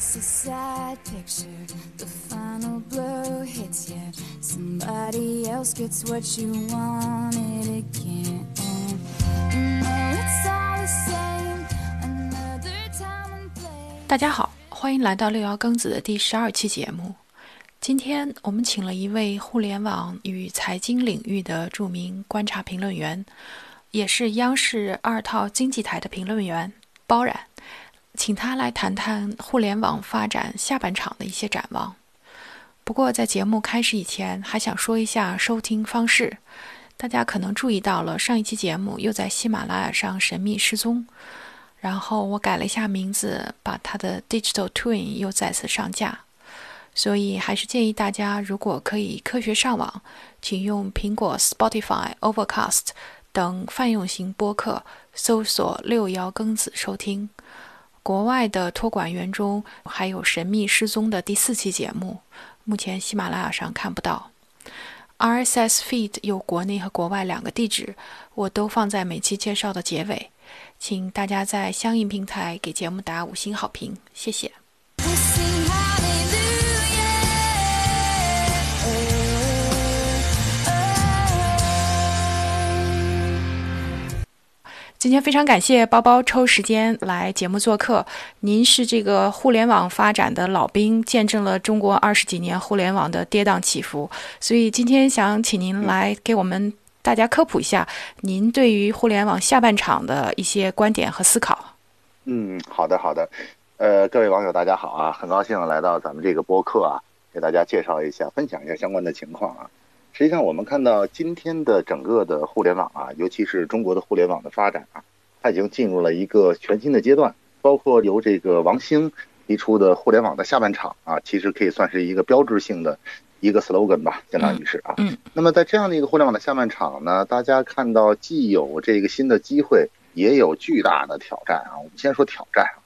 It's a sad picture. The final blow hits you. Somebody else gets what you wanted again. No, it's all the same another time 大家好，欢迎来到六爻庚子的第十二期节目。今天我们请了一位互联网与财经领域的著名观察评论员，也是央视二套经济台的评论员包冉，请他来谈谈互联网发展下半场的一些展望。不过在节目开始以前，还想说一下收听方式。大家可能注意到了，上一期节目又在喜马拉雅上神秘失踪，然后我改了一下名字，把它的 Digital Twin 又再次上架。所以还是建议大家，如果可以科学上网，请用苹果 Spotify、Overcast 等泛用型播客搜索“六爻庚子”收听。国外的托管员中还有《神秘失踪》的第四期节目，目前喜马拉雅上看不到。RSS feed 有国内和国外两个地址，我都放在每期介绍的结尾，请大家在相应平台给节目打五星好评，谢谢。今天非常感谢包包抽时间来节目做客。您是这个互联网发展的老兵，见证了中国二十几年互联网的跌宕起伏，所以今天想请您来给我们大家科普一下您对于互联网下半场的一些观点和思考。嗯，好的好的，呃，各位网友大家好啊，很高兴来到咱们这个播客啊，给大家介绍一下、分享一下相关的情况啊。实际上，我们看到今天的整个的互联网啊，尤其是中国的互联网的发展啊，它已经进入了一个全新的阶段。包括由这个王兴提出的互联网的下半场啊，其实可以算是一个标志性的一个 slogan 吧，相当于是啊。嗯。那么在这样的一个互联网的下半场呢，大家看到既有这个新的机会，也有巨大的挑战啊。我们先说挑战啊，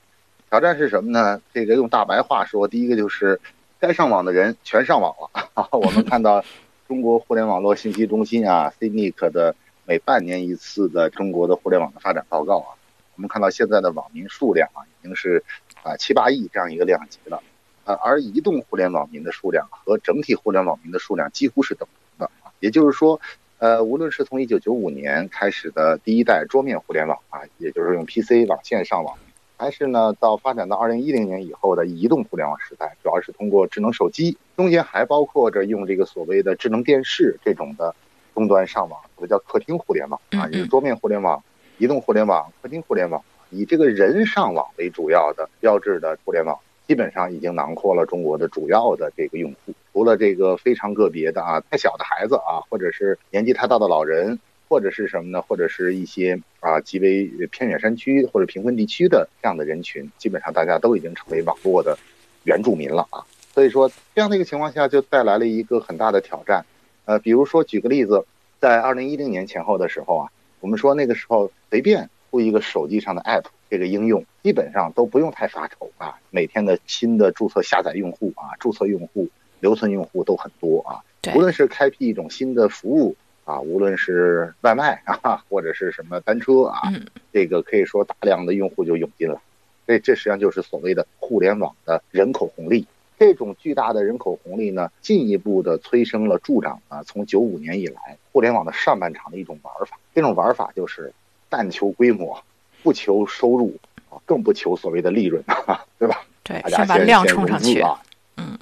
挑战是什么呢？这个用大白话说，第一个就是该上网的人全上网了。我们看到中国互联网络信息中心啊 （CNIC） 的每半年一次的中国的互联网的发展报告啊，我们看到现在的网民数量啊，已经是啊七八亿这样一个量级了。呃，而移动互联网民的数量和整体互联网民的数量几乎是等同的。也就是说，呃，无论是从一九九五年开始的第一代桌面互联网啊，也就是用 PC 网线上网，还是呢到发展到二零一零年以后的移动互联网时代，主要是通过智能手机，中间还包括着用这个所谓的智能电视这种的终端上网，或者叫客厅互联网啊，也就是桌面互联网、移动互联网、客厅互联网，以这个人上网为主要的标志的互联网。基本上已经囊括了中国的主要的这个用户，除了这个非常个别的啊，太小的孩子啊，或者是年纪太大的老人，或者是什么呢？或者是一些啊极为偏远山区或者贫困地区的这样的人群，基本上大家都已经成为网络的原住民了啊。所以说，这样的一个情况下，就带来了一个很大的挑战。呃，比如说举个例子，在二零一零年前后的时候啊，我们说那个时候随便出一个手机上的 app。这个应用基本上都不用太发愁啊，每天的新的注册下载用户啊，注册用户、留存用户都很多啊。无论是开辟一种新的服务啊，无论是外卖啊，或者是什么单车啊，嗯、这个可以说大量的用户就涌进了。这这实际上就是所谓的互联网的人口红利。这种巨大的人口红利呢，进一步的催生了助长啊，从九五年以来互联网的上半场的一种玩法。这种玩法就是但求规模。不求收入啊，更不求所谓的利润，对吧？对，大家把量冲上去啊，嗯，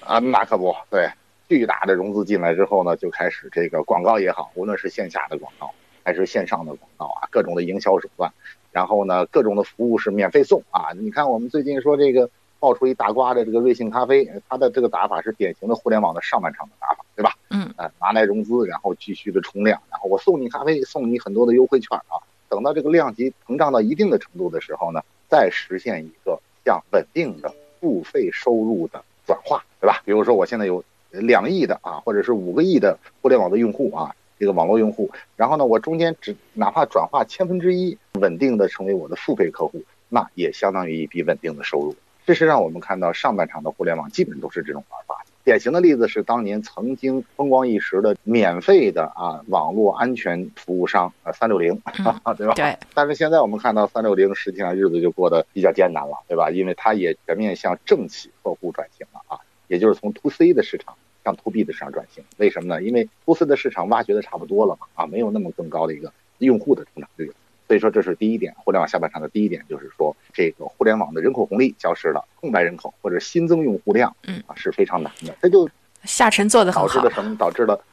啊，那可不对，巨大的融资进来之后呢，就开始这个广告也好，无论是线下的广告还是线上的广告啊，各种的营销手段，然后呢，各种的服务是免费送啊。你看我们最近说这个爆出一大瓜的这个瑞幸咖啡，它的这个打法是典型的互联网的上半场的打法，对吧？嗯，呃，拿来融资，然后继续的冲量，然后我送你咖啡，送你很多的优惠券啊。等到这个量级膨胀到一定的程度的时候呢，再实现一个像稳定的付费收入的转化，对吧？比如说我现在有两亿的啊，或者是五个亿的互联网的用户啊，这个网络用户，然后呢，我中间只哪怕转化千分之一，稳定的成为我的付费客户，那也相当于一笔稳定的收入。这是让，我们看到上半场的互联网基本都是这种玩法。典型的例子是当年曾经风光一时的免费的啊网络安全服务商啊三六零，对吧？对。但是现在我们看到三六零实际上日子就过得比较艰难了，对吧？因为它也全面向政企客户转型了啊，也就是从 to C 的市场向 to B 的市场转型。为什么呢？因为 to C 的市场挖掘的差不多了嘛，啊，没有那么更高的一个用户的成长率。所以说这是第一点，互联网下半场的第一点就是说，这个互联网的人口红利消失了，空白人口或者新增用户量，嗯啊是非常难的。这就下沉做的很好导致了。什么？导致了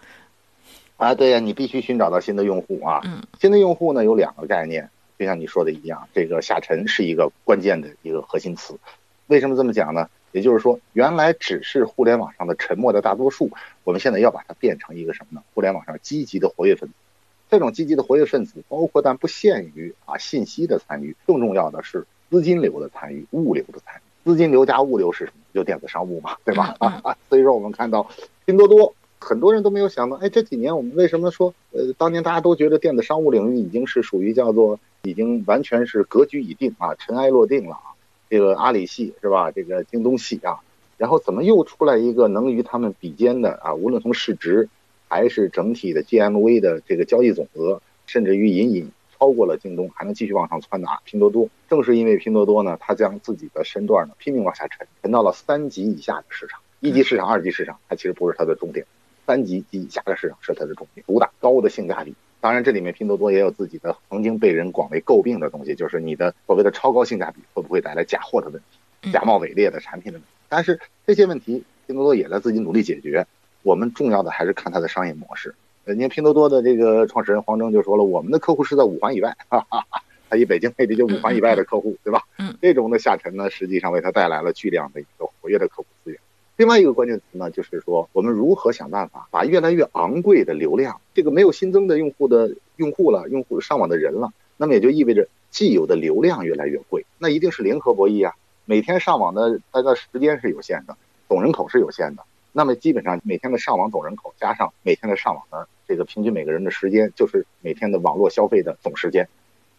啊，对呀，你必须寻找到新的用户啊。嗯，新的用户呢有两个概念，就像你说的一样，这个下沉是一个关键的一个核心词。为什么这么讲呢？也就是说，原来只是互联网上的沉默的大多数，我们现在要把它变成一个什么呢？互联网上积极的活跃分子。这种积极的活跃分子，包括但不限于啊信息的参与，更重要的是资金流的参与、物流的参与。资金流加物流是什么？就电子商务嘛，对吧？嗯啊，所以说我们看到拼多多，很多人都没有想到，哎，这几年我们为什么说，呃，当年大家都觉得电子商务领域已经是属于叫做已经完全是格局已定啊，尘埃落定了啊。这个阿里系是吧？这个京东系啊，然后怎么又出来一个能与他们比肩的啊？无论从市值还是整体的 GMV 的这个交易总额，甚至于隐隐超过了京东，还能继续往上窜的啊，拼多多。正是因为拼多多呢，它将自己的身段呢拼命往下沉，沉到了三级以下的市场，一级市场、二级市场，它其实不是它的终点，三级及以下的市场是它的终点，主打高的性价比。当然，这里面拼多多也有自己的曾经被人广为诟病的东西，就是你的所谓的超高性价比会不会带来假货的问题、假冒伪劣的产品的问题。但是这些问题，拼多多也在自己努力解决。我们重要的还是看它的商业模式。呃，你看拼多多的这个创始人黄峥就说了，我们的客户是在五环以外，哈哈哈，他以北京为例，就五环以外的客户，对吧？嗯，这种的下沉呢，实际上为他带来了巨量的一个活跃的客户资源。另外一个关键词呢，就是说我们如何想办法把越来越昂贵的流量，这个没有新增的用户的用户了，用户上网的人了，那么也就意味着既有的流量越来越贵，那一定是零和博弈啊。每天上网的大概时间是有限的，总人口是有限的。那么基本上每天的上网总人口加上每天的上网的这个平均每个人的时间，就是每天的网络消费的总时间。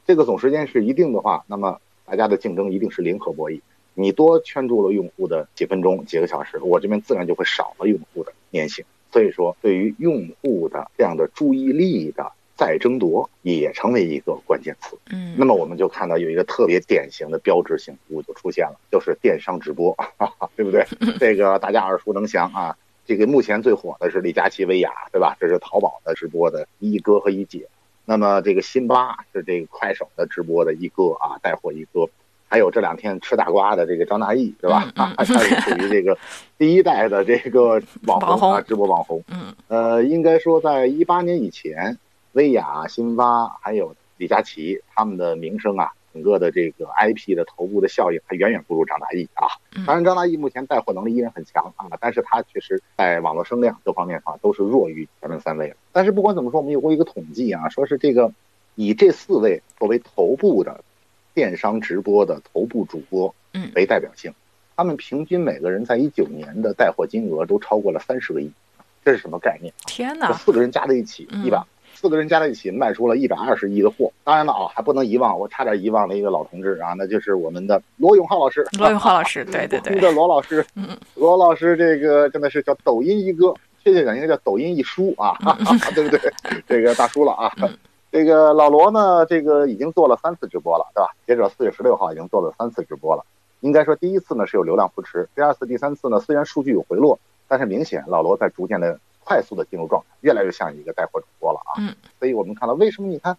这个总时间是一定的话，那么大家的竞争一定是零和博弈。你多圈住了用户的几分钟、几个小时，我这边自然就会少了用户的粘性。所以说，对于用户的这样的注意力的再争夺，也成为一个关键词。嗯，那么我们就看到有一个特别典型的标志性服务就出现了，就是电商直播，哈哈，对不对？这个大家耳熟能详啊。这个目前最火的是李佳琦、薇娅，对吧？这是淘宝的直播的一哥和一姐。那么这个辛巴是这个快手的直播的一哥啊，带货一哥。还有这两天吃大瓜的这个张大奕，对吧？啊，他是属于这个第一代的这个网红 啊，直播网红。嗯，呃，应该说在一八年以前，薇娅、辛巴还有李佳琦他们的名声啊，整个的这个 IP 的头部的效应还远远不如张大奕啊。当然，张大奕目前带货能力依然很强啊，但是他确实在网络声量各方面上都是弱于前面三位。但是不管怎么说，我们有过一个统计啊，说是这个以这四位作为头部的。电商直播的头部主播，嗯，为代表性，他们平均每个人在一九年的带货金额都超过了三十个亿，这是什么概念？天哪！四个人加在一起，一百，四个人加在一起卖出了一百二十亿的货。当然了啊，还不能遗忘，我差点遗忘了一个老同志啊，那就是我们的罗永浩老师。罗永浩老师，对对对，的罗老师，嗯，罗老师这个真的是叫抖音一哥，确切讲应该叫抖音一叔啊，对不对？这个大叔了啊。这个老罗呢，这个已经做了三次直播了，对吧？截止到四月十六号已经做了三次直播了。应该说第一次呢是有流量扶持，第二次、第三次呢虽然数据有回落，但是明显老罗在逐渐的快速的进入状态，越来越像一个带货主播了啊。嗯。所以我们看到为什么你看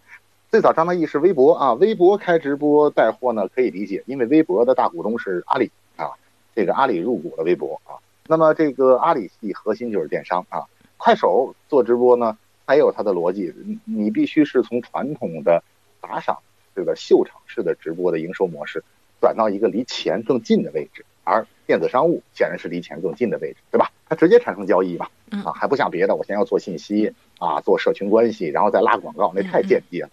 最早张大奕是微博啊，微博开直播带货呢可以理解，因为微博的大股东是阿里啊，这个阿里入股了微博啊。那么这个阿里系核心就是电商啊，快手做直播呢。还有它的逻辑，你必须是从传统的打赏式的秀场式的直播的营收模式，转到一个离钱更近的位置，而电子商务显然是离钱更近的位置，对吧？它直接产生交易嘛，啊，还不像别的，我先要做信息啊，做社群关系，然后再拉广告，那太间接了。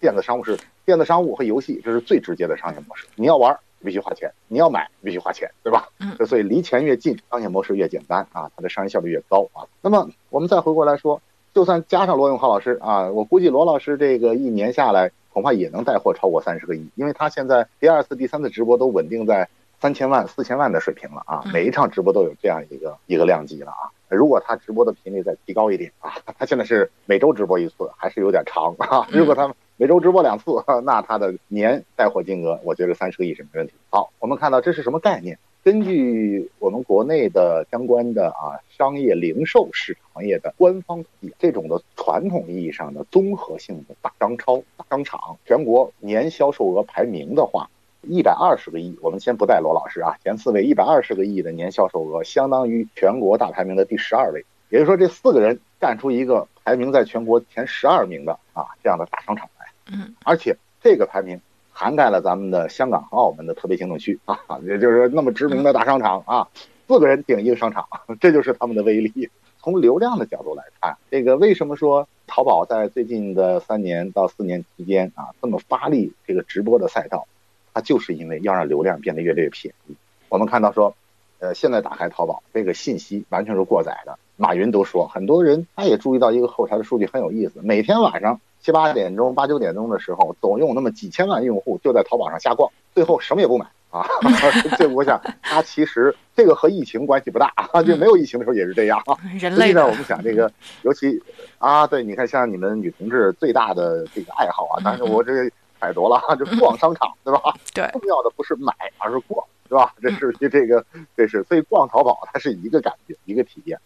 电子商务是电子商务和游戏，这是最直接的商业模式。你要玩必须花钱，你要买必须花钱，对吧？嗯，所以离钱越近，商业模式越简单啊，它的商业效率越高啊。那么我们再回过来说。就算加上罗永浩老师啊，我估计罗老师这个一年下来恐怕也能带货超过三十个亿，因为他现在第二次、第三次直播都稳定在三千万、四千万的水平了啊！每一场直播都有这样一个一个量级了啊！如果他直播的频率再提高一点啊，他现在是每周直播一次，还是有点长啊。如果他每周直播两次，那他的年带货金额，我觉得三十个亿是没问题。好，我们看到这是什么概念？根据我们国内的相关的啊商业零售市场行业的官方统计，这种的传统意义上的综合性的大商超、大商场，全国年销售额排名的话，一百二十个亿。我们先不带罗老师啊，前四位一百二十个亿的年销售额，相当于全国大排名的第十二位。也就是说，这四个人干出一个排名在全国前十二名的啊这样的大商场来。嗯，而且这个排名。涵盖了咱们的香港和澳门的特别行政区啊，也就是那么知名的大商场啊，四个人顶一个商场，这就是他们的威力。从流量的角度来看，这个为什么说淘宝在最近的三年到四年期间啊这么发力这个直播的赛道，它就是因为要让流量变得越来越便宜。我们看到说，呃，现在打开淘宝，这个信息完全是过载的。马云都说，很多人他也注意到一个后台的数据很有意思，每天晚上。七八点钟、八九点钟的时候，总有那么几千万用户就在淘宝上瞎逛，最后什么也不买啊！这我想，它其实这个和疫情关系不大啊，就没有疫情的时候也是这样。人类呢，我们想这个，尤其啊，对，你看像你们女同志最大的这个爱好啊，但是我这揣度了，就逛商场，对吧？对，重要的不是买，而是逛，对吧？这是这个，这是所以逛淘宝它是一个感觉，一个体验。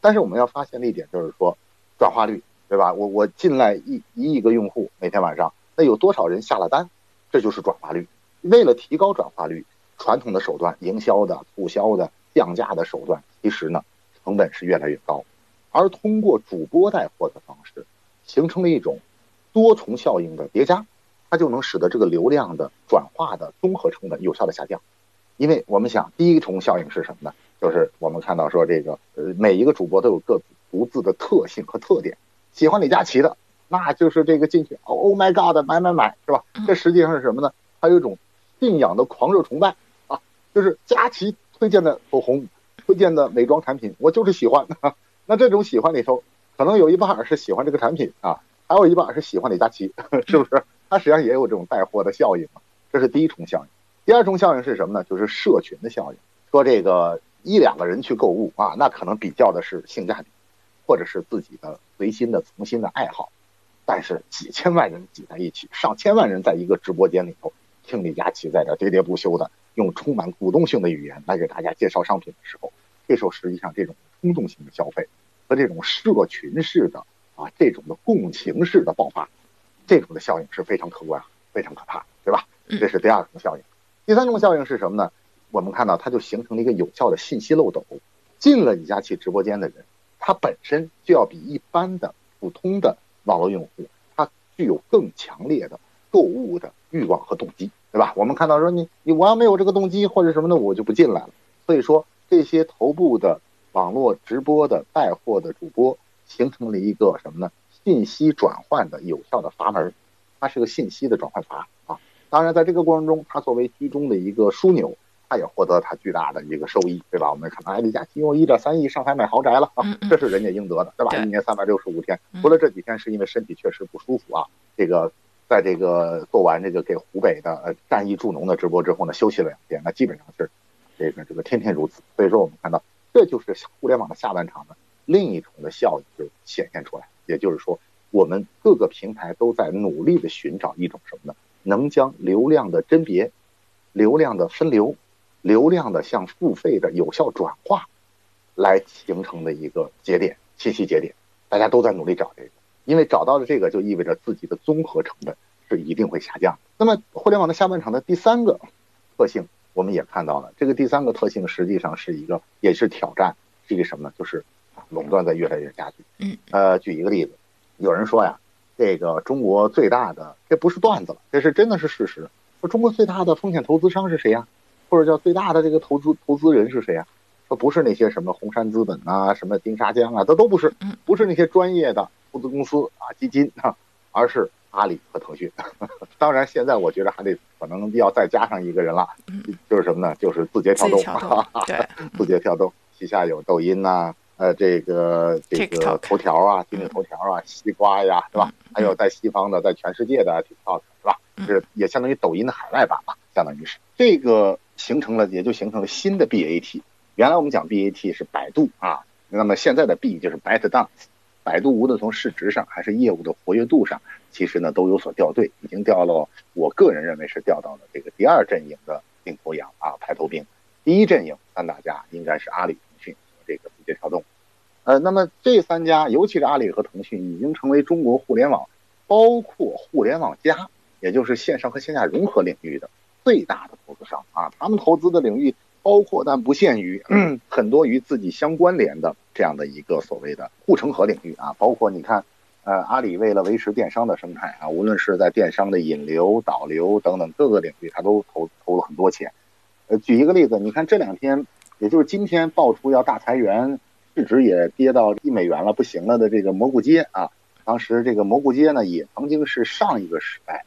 但是我们要发现的一点就是说，转化率。对吧？我我进来一一亿个用户，每天晚上那有多少人下了单？这就是转化率。为了提高转化率，传统的手段、营销的、促销的、降价的手段，其实呢成本是越来越高。而通过主播带货的方式，形成了一种多重效应的叠加，它就能使得这个流量的转化的综合成本有效的下降。因为我们想，第一重效应是什么呢？就是我们看到说这个呃每一个主播都有各自独自的特性和特点。喜欢李佳琦的，那就是这个进去，Oh my God，买买买，是吧？这实际上是什么呢？还有一种信仰的狂热崇拜啊，就是佳琦推荐的口红、推荐的美妆产品，我就是喜欢。那这种喜欢里头，可能有一半是喜欢这个产品啊，还有一半是喜欢李佳琦，是不是？它实际上也有这种带货的效应嘛。这是第一重效应。第二重效应是什么呢？就是社群的效应。说这个一两个人去购物啊，那可能比较的是性价比。或者是自己的随心的、从心的爱好，但是几千万人挤在一起，上千万人在一个直播间里头听李佳琦在这喋喋不休的用充满鼓动性的语言来给大家介绍商品的时候，这时候实际上这种冲动性的消费和这种社群式的啊这种的共情式的爆发，这种的效应是非常可观、非常可怕，对吧？这是第二种效应。第三种效应是什么呢？我们看到它就形成了一个有效的信息漏斗，进了李佳琦直播间的人。它本身就要比一般的普通的网络用户，它具有更强烈的购物的欲望和动机，对吧？我们看到说你你我要没有这个动机或者什么的，我就不进来了。所以说这些头部的网络直播的带货的主播，形成了一个什么呢？信息转换的有效的阀门，它是个信息的转换阀啊。当然，在这个过程中，它作为居中的一个枢纽。他也获得他巨大的一个收益，对吧？我们看到，哎，李佳琦用一点三亿上海买豪宅了啊，这是人家应得的，对吧？一年三百六十五天，除了这几天是因为身体确实不舒服啊，这个在这个做完这个给湖北的呃战役助农的直播之后呢，休息了两天，那基本上是这个这个天天如此。所以说，我们看到这就是互联网的下半场的另一重的效应就显现出来，也就是说，我们各个平台都在努力的寻找一种什么呢？能将流量的甄别、流量的分流。流量的向付费的有效转化，来形成的一个节点信息节点，大家都在努力找这个，因为找到了这个，就意味着自己的综合成本是一定会下降。那么，互联网的下半场的第三个特性，我们也看到了，这个第三个特性实际上是一个，也是挑战，是一个什么呢？就是垄断在越来越加剧。嗯，呃，举一个例子，有人说呀，这个中国最大的，这不是段子了，这是真的是事实。说中国最大的风险投资商是谁呀？或者叫最大的这个投资投资人是谁啊？他不是那些什么红杉资本啊，什么丁沙江啊，这都不是，不是那些专业的投资公司啊、基金啊，而是阿里和腾讯。当然，现在我觉得还得可能要再加上一个人了，就是什么呢？就是字节跳动。对，字节跳动旗下有抖音呐，呃，这个这个头条啊，今日头条啊，西瓜呀，是吧？还有在西方的，在全世界的 TikTok，是吧？是也相当于抖音的海外版吧，相当于是这个形成了，也就形成了新的 BAT。原来我们讲 BAT 是百度啊，那么现在的 B 就是 ByteDance。百度无论从市值上还是业务的活跃度上，其实呢都有所掉队，已经掉了。我个人认为是掉到了这个第二阵营的领头羊啊，排头兵。第一阵营三大家应该是阿里、腾讯和这个字节跳动。呃，那么这三家，尤其是阿里和腾讯，已经成为中国互联网，包括互联网加，也就是线上和线下融合领域的最大的投资商啊。他们投资的领域。包括但不限于很多与自己相关联的这样的一个所谓的护城河领域啊，包括你看，呃，阿里为了维持电商的生态啊，无论是在电商的引流、导流等等各个领域，它都投投了很多钱。呃，举一个例子，你看这两天，也就是今天爆出要大裁员，市值也跌到一美元了，不行了的这个蘑菇街啊，当时这个蘑菇街呢，也曾经是上一个时代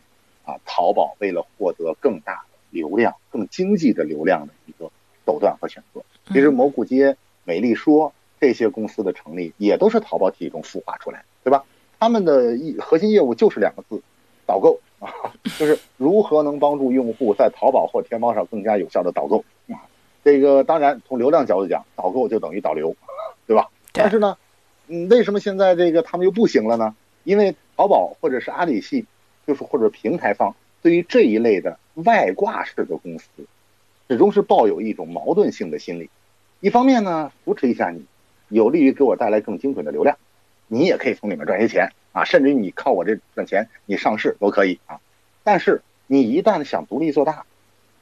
啊，淘宝为了获得更大的流量、更经济的流量的一个。手段和选择，其实蘑菇街、美丽说这些公司的成立，也都是淘宝体系中孵化出来，对吧？他们的一核心业务就是两个字：导购啊，就是如何能帮助用户在淘宝或天猫上更加有效的导购啊。这个当然从流量角度讲，导购就等于导流，对吧？但是呢，嗯，为什么现在这个他们又不行了呢？因为淘宝或者是阿里系，就是或者平台方对于这一类的外挂式的公司。始终是抱有一种矛盾性的心理，一方面呢扶持一下你，有利于给我带来更精准的流量，你也可以从里面赚些钱啊，甚至于你靠我这赚钱，你上市都可以啊。但是你一旦想独立做大，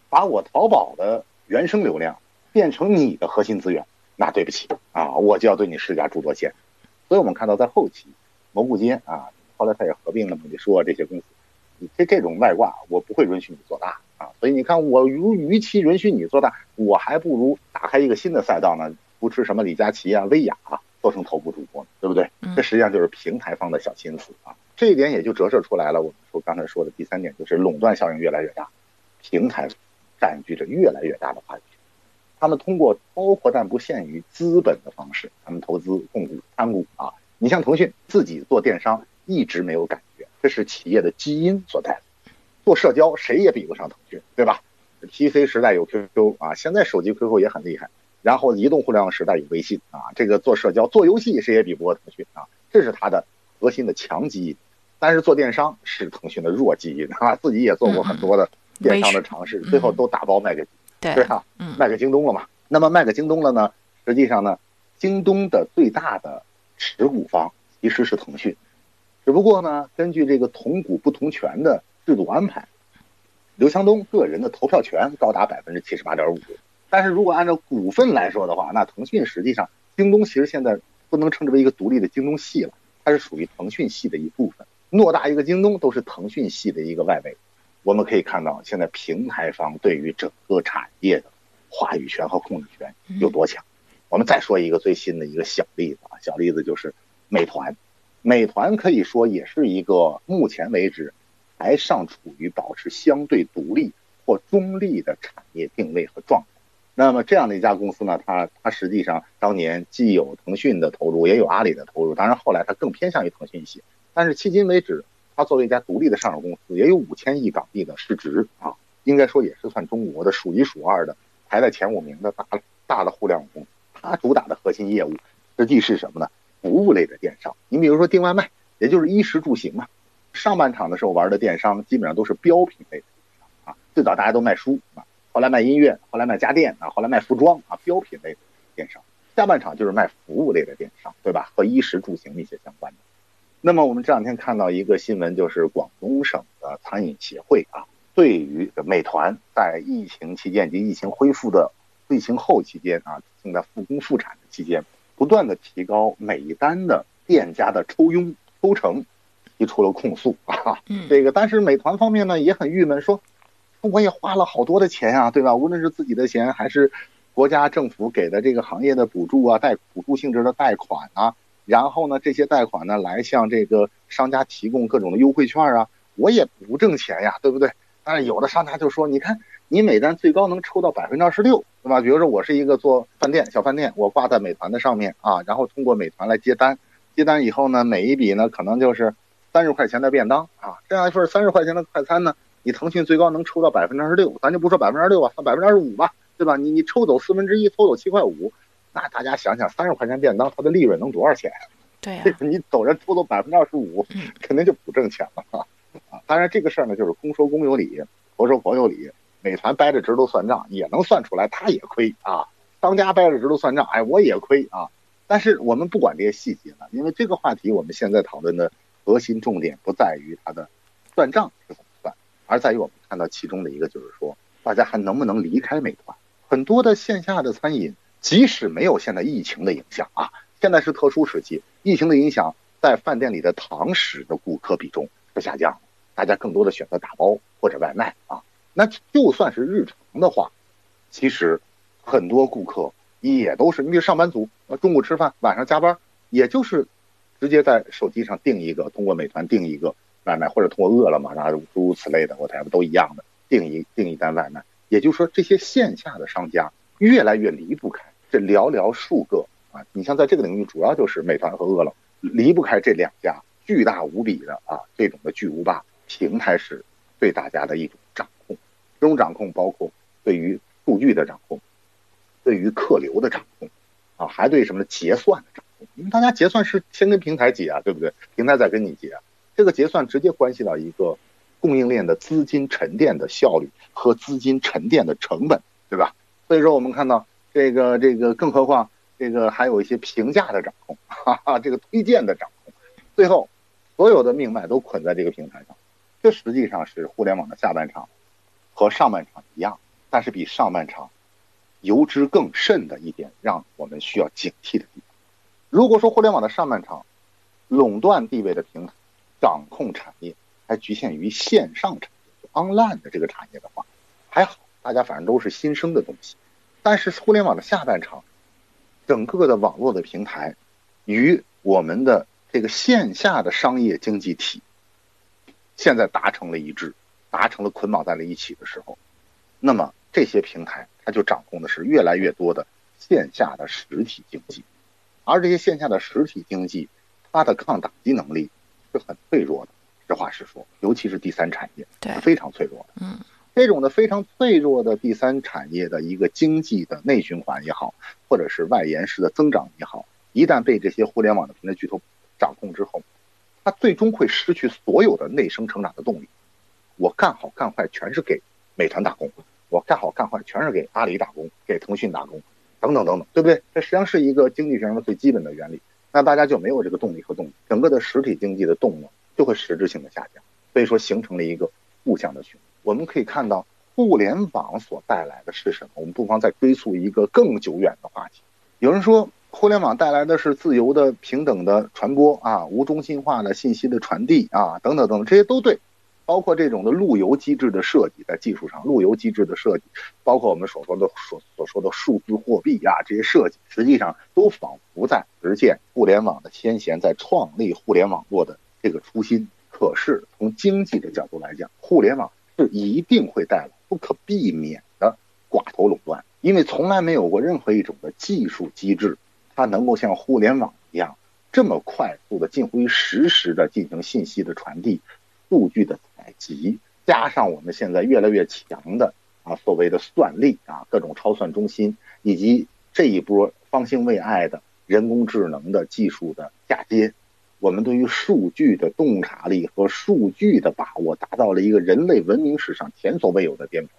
把我淘宝的原生流量变成你的核心资源，那对不起啊，我就要对你施加诸多限制。所以我们看到在后期，蘑菇街啊，后来他也合并了美丽说这些公司，你这这种外挂我不会允许你做大。啊，所以你看，我如与其允许你做大，我还不如打开一个新的赛道呢，扶持什么李佳琦啊、薇娅啊，做成头部主播，对不对？这实际上就是平台方的小心思啊。这一点也就折射出来了。我们说刚才说的第三点，就是垄断效应越来越大，平台占据着越来越大的话语权。他们通过包括但不限于资本的方式，他们投资、控股、参股啊。你像腾讯自己做电商，一直没有感觉，这是企业的基因所在。做社交谁也比不上腾讯，对吧？PC 时代有 QQ 啊，现在手机 QQ 也很厉害。然后移动互联网时代有微信啊，这个做社交、做游戏谁也比不过腾讯啊，这是它的核心的强基因。但是做电商是腾讯的弱基因啊，自己也做过很多的电商的尝试，最后都打包卖给对啊，卖给京东了嘛。那么卖给京东了呢？实际上呢，京东的最大的持股方其实是腾讯，只不过呢，根据这个同股不同权的。制度安排，刘强东个人的投票权高达百分之七十八点五。但是如果按照股份来说的话，那腾讯实际上，京东其实现在不能称之为一个独立的京东系了，它是属于腾讯系的一部分。偌大一个京东都是腾讯系的一个外围。我们可以看到，现在平台方对于整个产业的话语权和控制权有多强。我们再说一个最新的一个小例子啊，小例子就是美团。美团可以说也是一个目前为止。还尚处于保持相对独立或中立的产业定位和状态。那么这样的一家公司呢，它它实际上当年既有腾讯的投入，也有阿里的投入，当然后来它更偏向于腾讯一些。但是迄今为止，它作为一家独立的上市公司，也有五千亿港币的市值啊，应该说也是算中国的数一数二的，排在前五名的大大的互联网公司。它主打的核心业务实际是什么呢？服务类的电商。你比如说订外卖，也就是衣食住行嘛。上半场的时候玩的电商基本上都是标品类的电商啊，最早大家都卖书啊，后来卖音乐，后来卖家电啊，后来卖服装啊，标品类的电商。下半场就是卖服务类的电商，对吧？和衣食住行一些相关的。那么我们这两天看到一个新闻，就是广东省的餐饮协会啊，对于美团在疫情期间及疫情恢复的疫情后期间啊，正在复工复产的期间，不断的提高每一单的店家的抽佣抽成。提出了控诉啊，这个但是美团方面呢也很郁闷，说我也花了好多的钱呀，对吧？无论是自己的钱还是国家政府给的这个行业的补助啊，贷补助性质的贷款啊，然后呢这些贷款呢来向这个商家提供各种的优惠券啊，我也不挣钱呀，对不对？但是有的商家就说，你看你每单最高能抽到百分之二十六，对吧？比如说我是一个做饭店小饭店，我挂在美团的上面啊，然后通过美团来接单，接单以后呢，每一笔呢可能就是。三十块钱的便当啊，这样一份三十块钱的快餐呢，你腾讯最高能抽到百分之二十六，咱就不说百分之二十六吧，算百分之二十五吧，对吧？你你抽走四分之一，抽走七块五，那大家想想，三十块钱便当，它的利润能多少钱？对呀、你走人抽走百分之二十五嗯，肯定就不挣钱了啊！啊，当然这个事儿呢，就是公说公有理，婆说婆有理。美团掰着指头算账，也能算出来，他也亏啊。商家掰着指头算账，哎，我也亏啊。但是我们不管这些细节了，因为这个话题我们现在讨论的核心重点不在于它的算账是怎么算，而在于我们看到其中的一个就是说，大家还能不能离开美团？很多的线下的餐饮，即使没有现在疫情的影响啊，现在是特殊时期，疫情的影响在饭店里的堂食的顾客比重是下降的，大家更多的选择打包或者外卖啊。那就算是日常的话，其实很多顾客也都是，你比如上班族，中午吃饭，晚上加班，也就是直接在手机上订一个，通过美团订一个外卖，或者通过饿了么然后诸如此类的，我台都一样的订一订一单外卖。也就是说，这些线下的商家越来越离不开这寥寥数个啊，你像在这个领域，主要就是美团和饿了，离不开这两家巨大无比的啊这种的巨无霸平台是对大家的一种掌控。这种掌控包括对于数据的掌控，对于客流的掌控，啊，还对什么结算的掌控。因为大家结算是先跟平台结啊，对不对？平台再跟你结，这个结算直接关系到一个供应链的资金沉淀的效率和资金沉淀的成本，对吧？所以说我们看到这个这个，更何况这个还有一些评价的掌控，哈哈，这个推荐的掌控，最后所有的命脉都捆在这个平台上。这实际上是互联网的下半场。和上半场一样，但是比上半场油脂更甚的一点，让我们需要警惕的地方。如果说互联网的上半场垄断地位的平台掌控产业，还局限于线上产业 （online） 的这个产业的话，还好，大家反正都是新生的东西。但是互联网的下半场，整个的网络的平台与我们的这个线下的商业经济体现在达成了一致。达成了捆绑在了一起的时候，那么这些平台它就掌控的是越来越多的线下的实体经济，而这些线下的实体经济，它的抗打击能力是很脆弱的。实话实说，尤其是第三产业，是非常脆弱的。嗯，这种的非常脆弱的第三产业的一个经济的内循环也好，或者是外延式的增长也好，一旦被这些互联网的平台巨头掌控之后，它最终会失去所有的内生成长的动力。我干好干坏全是给美团打工，我干好干坏全是给阿里打工，给腾讯打工，等等等等，对不对？这实际上是一个经济学上的最基本的原理。那大家就没有这个动力和动力，整个的实体经济的动能就会实质性的下降，所以说形成了一个负向的循环。我们可以看到，互联网所带来的是什么？我们不妨再追溯一个更久远的话题。有人说，互联网带来的是自由的、平等的传播啊，无中心化的信息的传递啊，等等等等，这些都对。包括这种的路由机制的设计，在技术上，路由机制的设计，包括我们所说的所所说的数字货币呀，这些设计，实际上都仿佛在实现互联网的先贤在创立互联网络的这个初心。可是从经济的角度来讲，互联网是一定会带来不可避免的寡头垄断，因为从来没有过任何一种的技术机制，它能够像互联网一样这么快速的、近乎于实时的进行信息的传递。数据的采集，加上我们现在越来越强的啊所谓的算力啊，各种超算中心，以及这一波方兴未艾的人工智能的技术的嫁接，我们对于数据的洞察力和数据的把握，达到了一个人类文明史上前所未有的巅峰。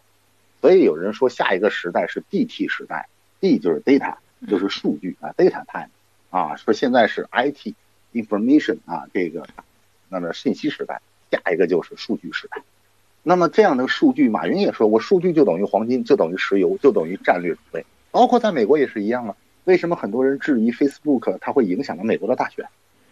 所以有人说，下一个时代是 DT 时代，D 就是 data，就是数据啊，data time 啊，说现在是 IT information 啊，这个那么信息时代。下一个就是数据时代，那么这样的数据，马云也说过，数据就等于黄金，就等于石油，就等于战略储备。包括在美国也是一样啊。为什么很多人质疑 Facebook 它会影响到美国的大选？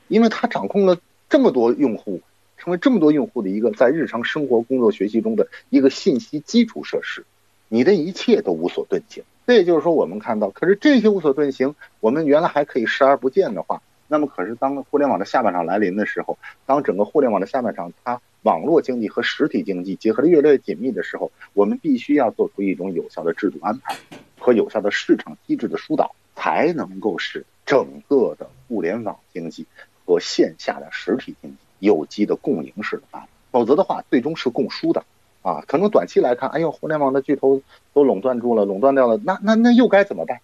因为它掌控了这么多用户，成为这么多用户的一个在日常生活、工作、学习中的一个信息基础设施，你的一切都无所遁形。这也就是说，我们看到，可是这些无所遁形，我们原来还可以视而不见的话。那么，可是当互联网的下半场来临的时候，当整个互联网的下半场，它网络经济和实体经济结合的越来越紧密的时候，我们必须要做出一种有效的制度安排和有效的市场机制的疏导，才能够使整个的互联网经济和线下的实体经济有机的共赢式的发展。否则的话，最终是共输的。啊，可能短期来看，哎呦，互联网的巨头都垄断住了，垄断掉了，那那那又该怎么办？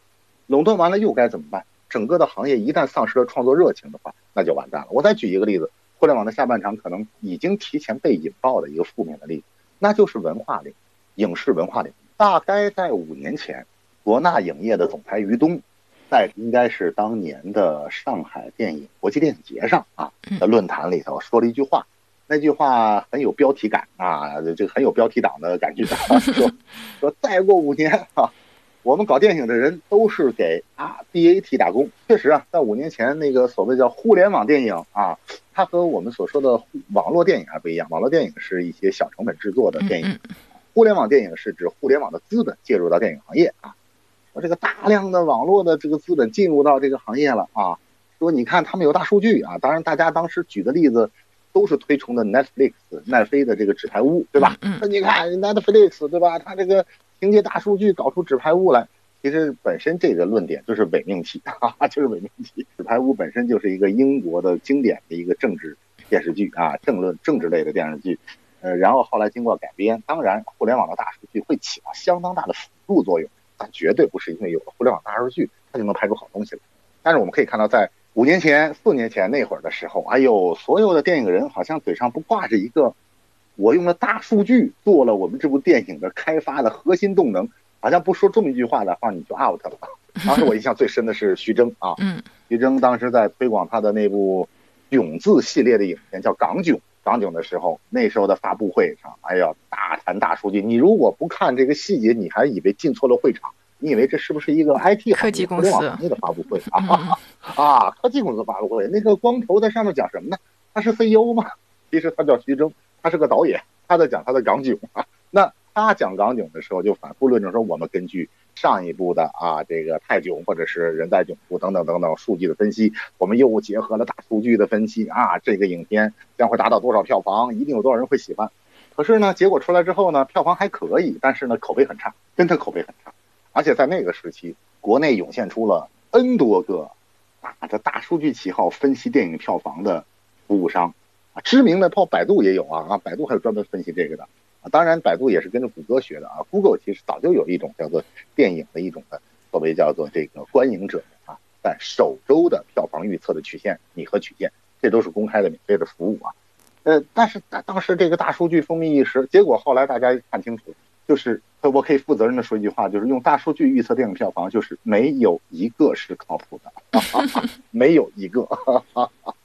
垄断完了又该怎么办？整个的行业一旦丧失了创作热情的话，那就完蛋了。我再举一个例子，互联网的下半场可能已经提前被引爆的一个负面的例子，那就是文化领域、影视文化领域。大概在五年前，国纳影业的总裁于东，在应该是当年的上海电影国际电影节上啊的论坛里头说了一句话。那句话很有标题感啊，这个很有标题党的感觉。说说再过五年啊，我们搞电影的人都是给啊 BAT 打工。确实啊，在五年前那个所谓叫互联网电影啊，它和我们所说的网络电影还不一样。网络电影是一些小成本制作的电影，互联网电影是指互联网的资本介入到电影行业啊。说这个大量的网络的这个资本进入到这个行业了啊。说你看他们有大数据啊，当然大家当时举的例子。都是推崇的 Netflix 奈飞的这个纸牌屋，对吧？那你看 Netflix，对吧？它这个凭借大数据搞出纸牌屋来，其实本身这个论点就是伪命题，哈哈，就是伪命题。纸牌屋本身就是一个英国的经典的一个政治电视剧啊，政论政治类的电视剧。呃，然后后来经过改编，当然互联网的大数据会起到相当大的辅助作用，但绝对不是因为有了互联网大数据它就能拍出好东西来。但是我们可以看到在。五年前、四年前那会儿的时候，哎呦，所有的电影人好像嘴上不挂着一个，我用了大数据做了我们这部电影的开发的核心动能，好像不说这么一句话的话你就 out 了。当时我印象最深的是徐峥啊，徐峥当时在推广他的那部《囧字》系列的影片，叫《港囧》。港囧的时候，那时候的发布会上，哎呀，大谈大数据。你如果不看这个细节，你还以为进错了会场。你以为这是不是一个 IT 科技公司行业的发布会啊？啊，科技公司发布会，那个光头在上面讲什么呢？他是 CEO 吗？其实他叫徐峥，他是个导演，他在讲他的港囧啊。那他讲港囧的时候，就反复论证说，我们根据上一部的啊这个泰囧或者是人在囧途等等等等数据的分析，我们又结合了大数据的分析啊，这个影片将会达到多少票房，一定有多少人会喜欢。可是呢，结果出来之后呢，票房还可以，但是呢，口碑很差，真的口碑很差。而且在那个时期，国内涌现出了 N 多个打着大数据旗号分析电影票房的服务商，啊知名的包括百度也有啊啊，百度还有专门分析这个的啊。当然，百度也是跟着谷歌学的啊。Google 其实早就有一种叫做电影的一种的所谓叫做这个观影者啊，在首周的票房预测的曲线拟合曲线，这都是公开的免费的服务啊。呃，但是当时这个大数据风靡一时，结果后来大家看清楚，就是。我可以负责任的说一句话，就是用大数据预测电影票房，就是没有一个是靠谱的，没有一个。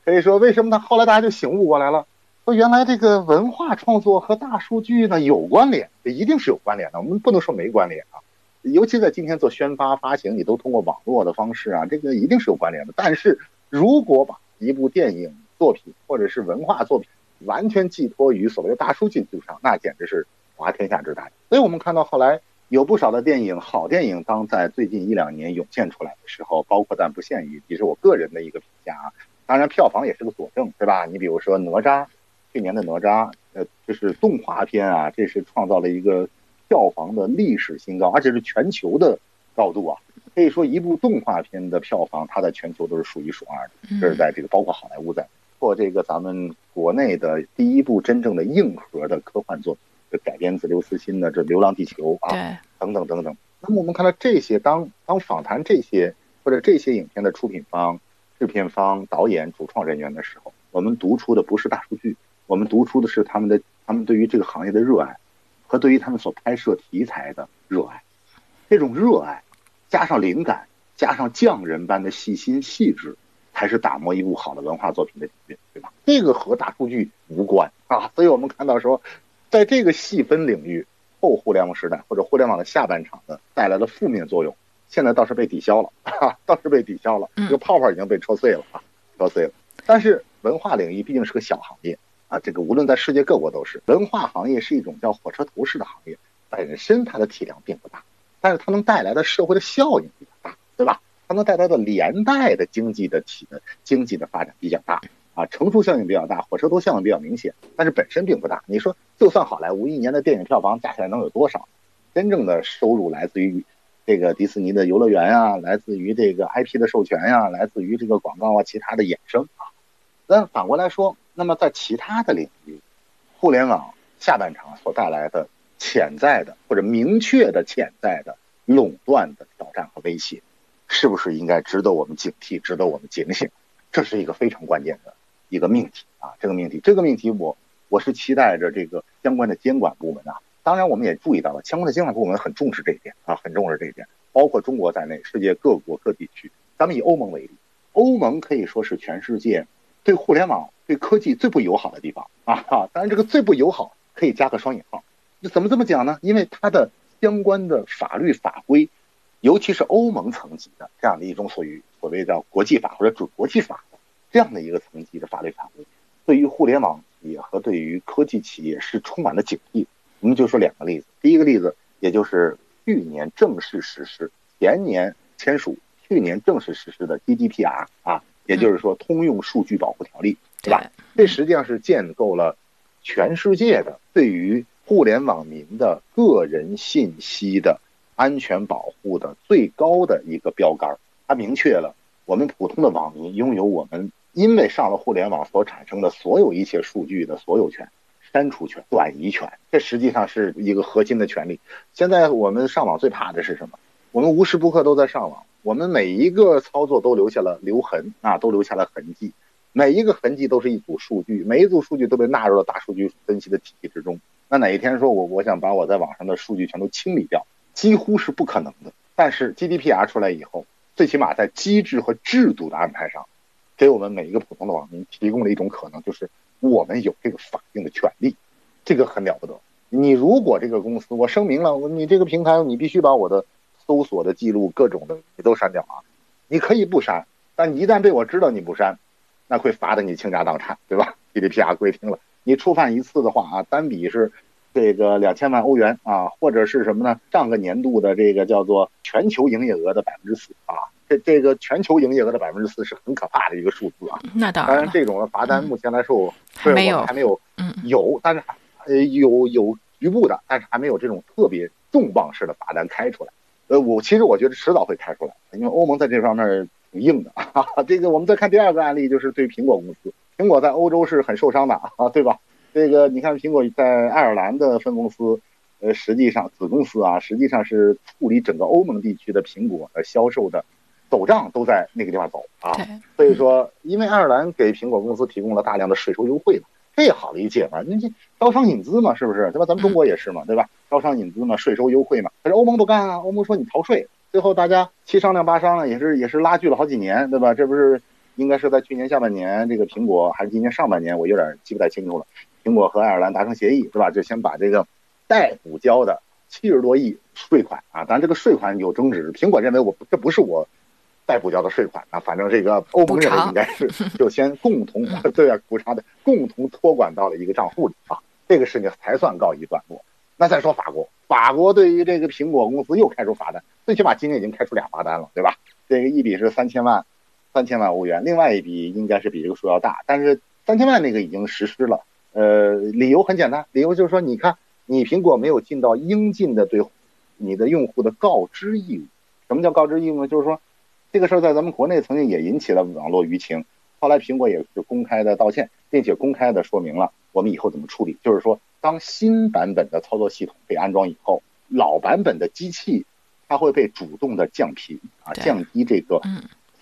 可以说，为什么呢？后来大家就醒悟过来了，说原来这个文化创作和大数据呢有关联，这一定是有关联的。我们不能说没关联啊。尤其在今天做宣发发行，你都通过网络的方式啊，这个一定是有关联的。但是如果把一部电影作品或者是文化作品完全寄托于所谓的大数据基础上，那简直是。滑天下之大，所以我们看到后来有不少的电影，好电影当在最近一两年涌现出来的时候，包括但不限于，其实我个人的一个评价啊，当然票房也是个佐证，对吧？你比如说哪吒，去年的哪吒，呃，就是动画片啊，这是创造了一个票房的历史新高，而且是全球的高度啊，可以说一部动画片的票房，它在全球都是数一数二的，这是在这个包括好莱坞在，或这个咱们国内的第一部真正的硬核的科幻作品。改编自刘慈欣的这《流浪地球》啊，等等等等。那么我们看到这些，当当访谈这些或者这些影片的出品方、制片方、导演、主创人员的时候，我们读出的不是大数据，我们读出的是他们的他们对于这个行业的热爱和对于他们所拍摄题材的热爱。这种热爱加上灵感，加上匠人般的细心细致，才是打磨一部好的文化作品的底蕴，对吧？这个和大数据无关啊。所以我们看到说。在这个细分领域，后互联网时代或者互联网的下半场的带来的负面作用，现在倒是被抵消了，哈，倒是被抵消了。这个泡泡已经被戳碎了啊，戳碎了。但是文化领域毕竟是个小行业啊，这个无论在世界各国都是。文化行业是一种叫火车头式的行业，本身它的体量并不大，但是它能带来的社会的效应比较大，对吧？它能带来的连带的经济的体的经济的发展比较大。啊，乘数效应比较大，火车头效应比较明显，但是本身并不大。你说，就算好莱坞一年的电影票房加起来能有多少？真正的收入来自于这个迪士尼的游乐园啊，来自于这个 IP 的授权呀，来自于这个广告啊，其他的衍生啊。那反过来说，那么在其他的领域，互联网下半场所带来的潜在的或者明确的潜在的垄断的挑战和威胁，是不是应该值得我们警惕，值得我们警醒？这是一个非常关键的一个命题啊！这个命题，这个命题，我我是期待着这个相关的监管部门啊。当然，我们也注意到了，相关的监管部门很重视这一点啊，很重视这一点，包括中国在内，世界各国各地区。咱们以欧盟为例，欧盟可以说是全世界对互联网、对科技最不友好的地方 啊！当然，这个最不友好可以加个双引号。那怎么这么讲呢？因为它的相关的法律法规，尤其是欧盟层级的这样的一种所谓所谓叫国际法或者准国际法的这样的一个层级的法律法规，对于互联网企业和对于科技企业是充满了警惕。我们就说两个例子，第一个例子，也就是去年正式实施、前年签署、去年正式实施的 GDPR 啊，也就是说通用数据保护条例，对吧？这实际上是建构了全世界的对于互联网民的个人信息的安全保护的最高的一个标杆。它明确了我们普通的网民拥有我们因为上了互联网所产生的所有一切数据的所有权。删除权、转移权，这实际上是一个核心的权利。现在我们上网最怕的是什么？我们无时不刻都在上网，我们每一个操作都留下了留痕啊，都留下了痕迹。每一个痕迹都是一组数据，每一组数据都被纳入了大数据分析的体系之中。那哪一天说我我想把我在网上的数据全都清理掉，几乎是不可能的。但是 GDPR 出来以后，最起码在机制和制度的安排上，给我们每一个普通的网民提供了一种可能，就是。我们有这个法定的权利，这个很了不得。你如果这个公司，我声明了，你这个平台你必须把我的搜索的记录各种的你都删掉啊。你可以不删，但一旦被我知道你不删，那会罚的你倾家荡产，对吧？GDPR 规定了，你触犯一次的话啊，单笔是这个两千万欧元啊，或者是什么呢？上个年度的这个叫做全球营业额的百分之四啊。这这个全球营业额的百分之四是很可怕的一个数字啊！那当然，当然这种的罚单目前来说还没有，还没有，嗯有，但是呃有有局部的，但是还没有这种特别重磅式的罚单开出来。呃，我其实我觉得迟早会开出来，因为欧盟在这方面挺硬的。这个我们再看第二个案例，就是对苹果公司，苹果在欧洲是很受伤的啊，对吧？这个你看，苹果在爱尔兰的分公司，呃，实际上子公司啊，实际上是处理整个欧盟地区的苹果的销售的。走账都在那个地方走啊，所以说，因为爱尔兰给苹果公司提供了大量的税收优惠嘛，这好的一借法，那这招商引资嘛，是不是？对吧？咱们中国也是嘛，对吧？招商引资嘛，税收优惠嘛。可是欧盟不干啊，欧盟说你逃税，最后大家七商量八商量，也是也是拉锯了好几年，对吧？这不是应该是在去年下半年，这个苹果还是今年上半年，我有点记不太清楚了。苹果和爱尔兰达成协议，是吧？就先把这个待补交的七十多亿税款啊，当然这个税款有争执，苹果认为我这不是我。待补交的税款啊，反正这个欧盟认为应该是 就先共同 对啊补偿的共同托管到了一个账户里啊，这个事情才算告一段落。那再说法国，法国对于这个苹果公司又开出罚单，最起码今年已经开出俩罚单了，对吧？这个一笔是三千万，三千万欧元，另外一笔应该是比这个数要大，但是三千万那个已经实施了。呃，理由很简单，理由就是说，你看你苹果没有尽到应尽的对你的用户的告知义务。什么叫告知义务呢？就是说。这个事儿在咱们国内曾经也引起了网络舆情，后来苹果也是公开的道歉，并且公开的说明了我们以后怎么处理。就是说，当新版本的操作系统被安装以后，老版本的机器它会被主动的降频啊，降低这个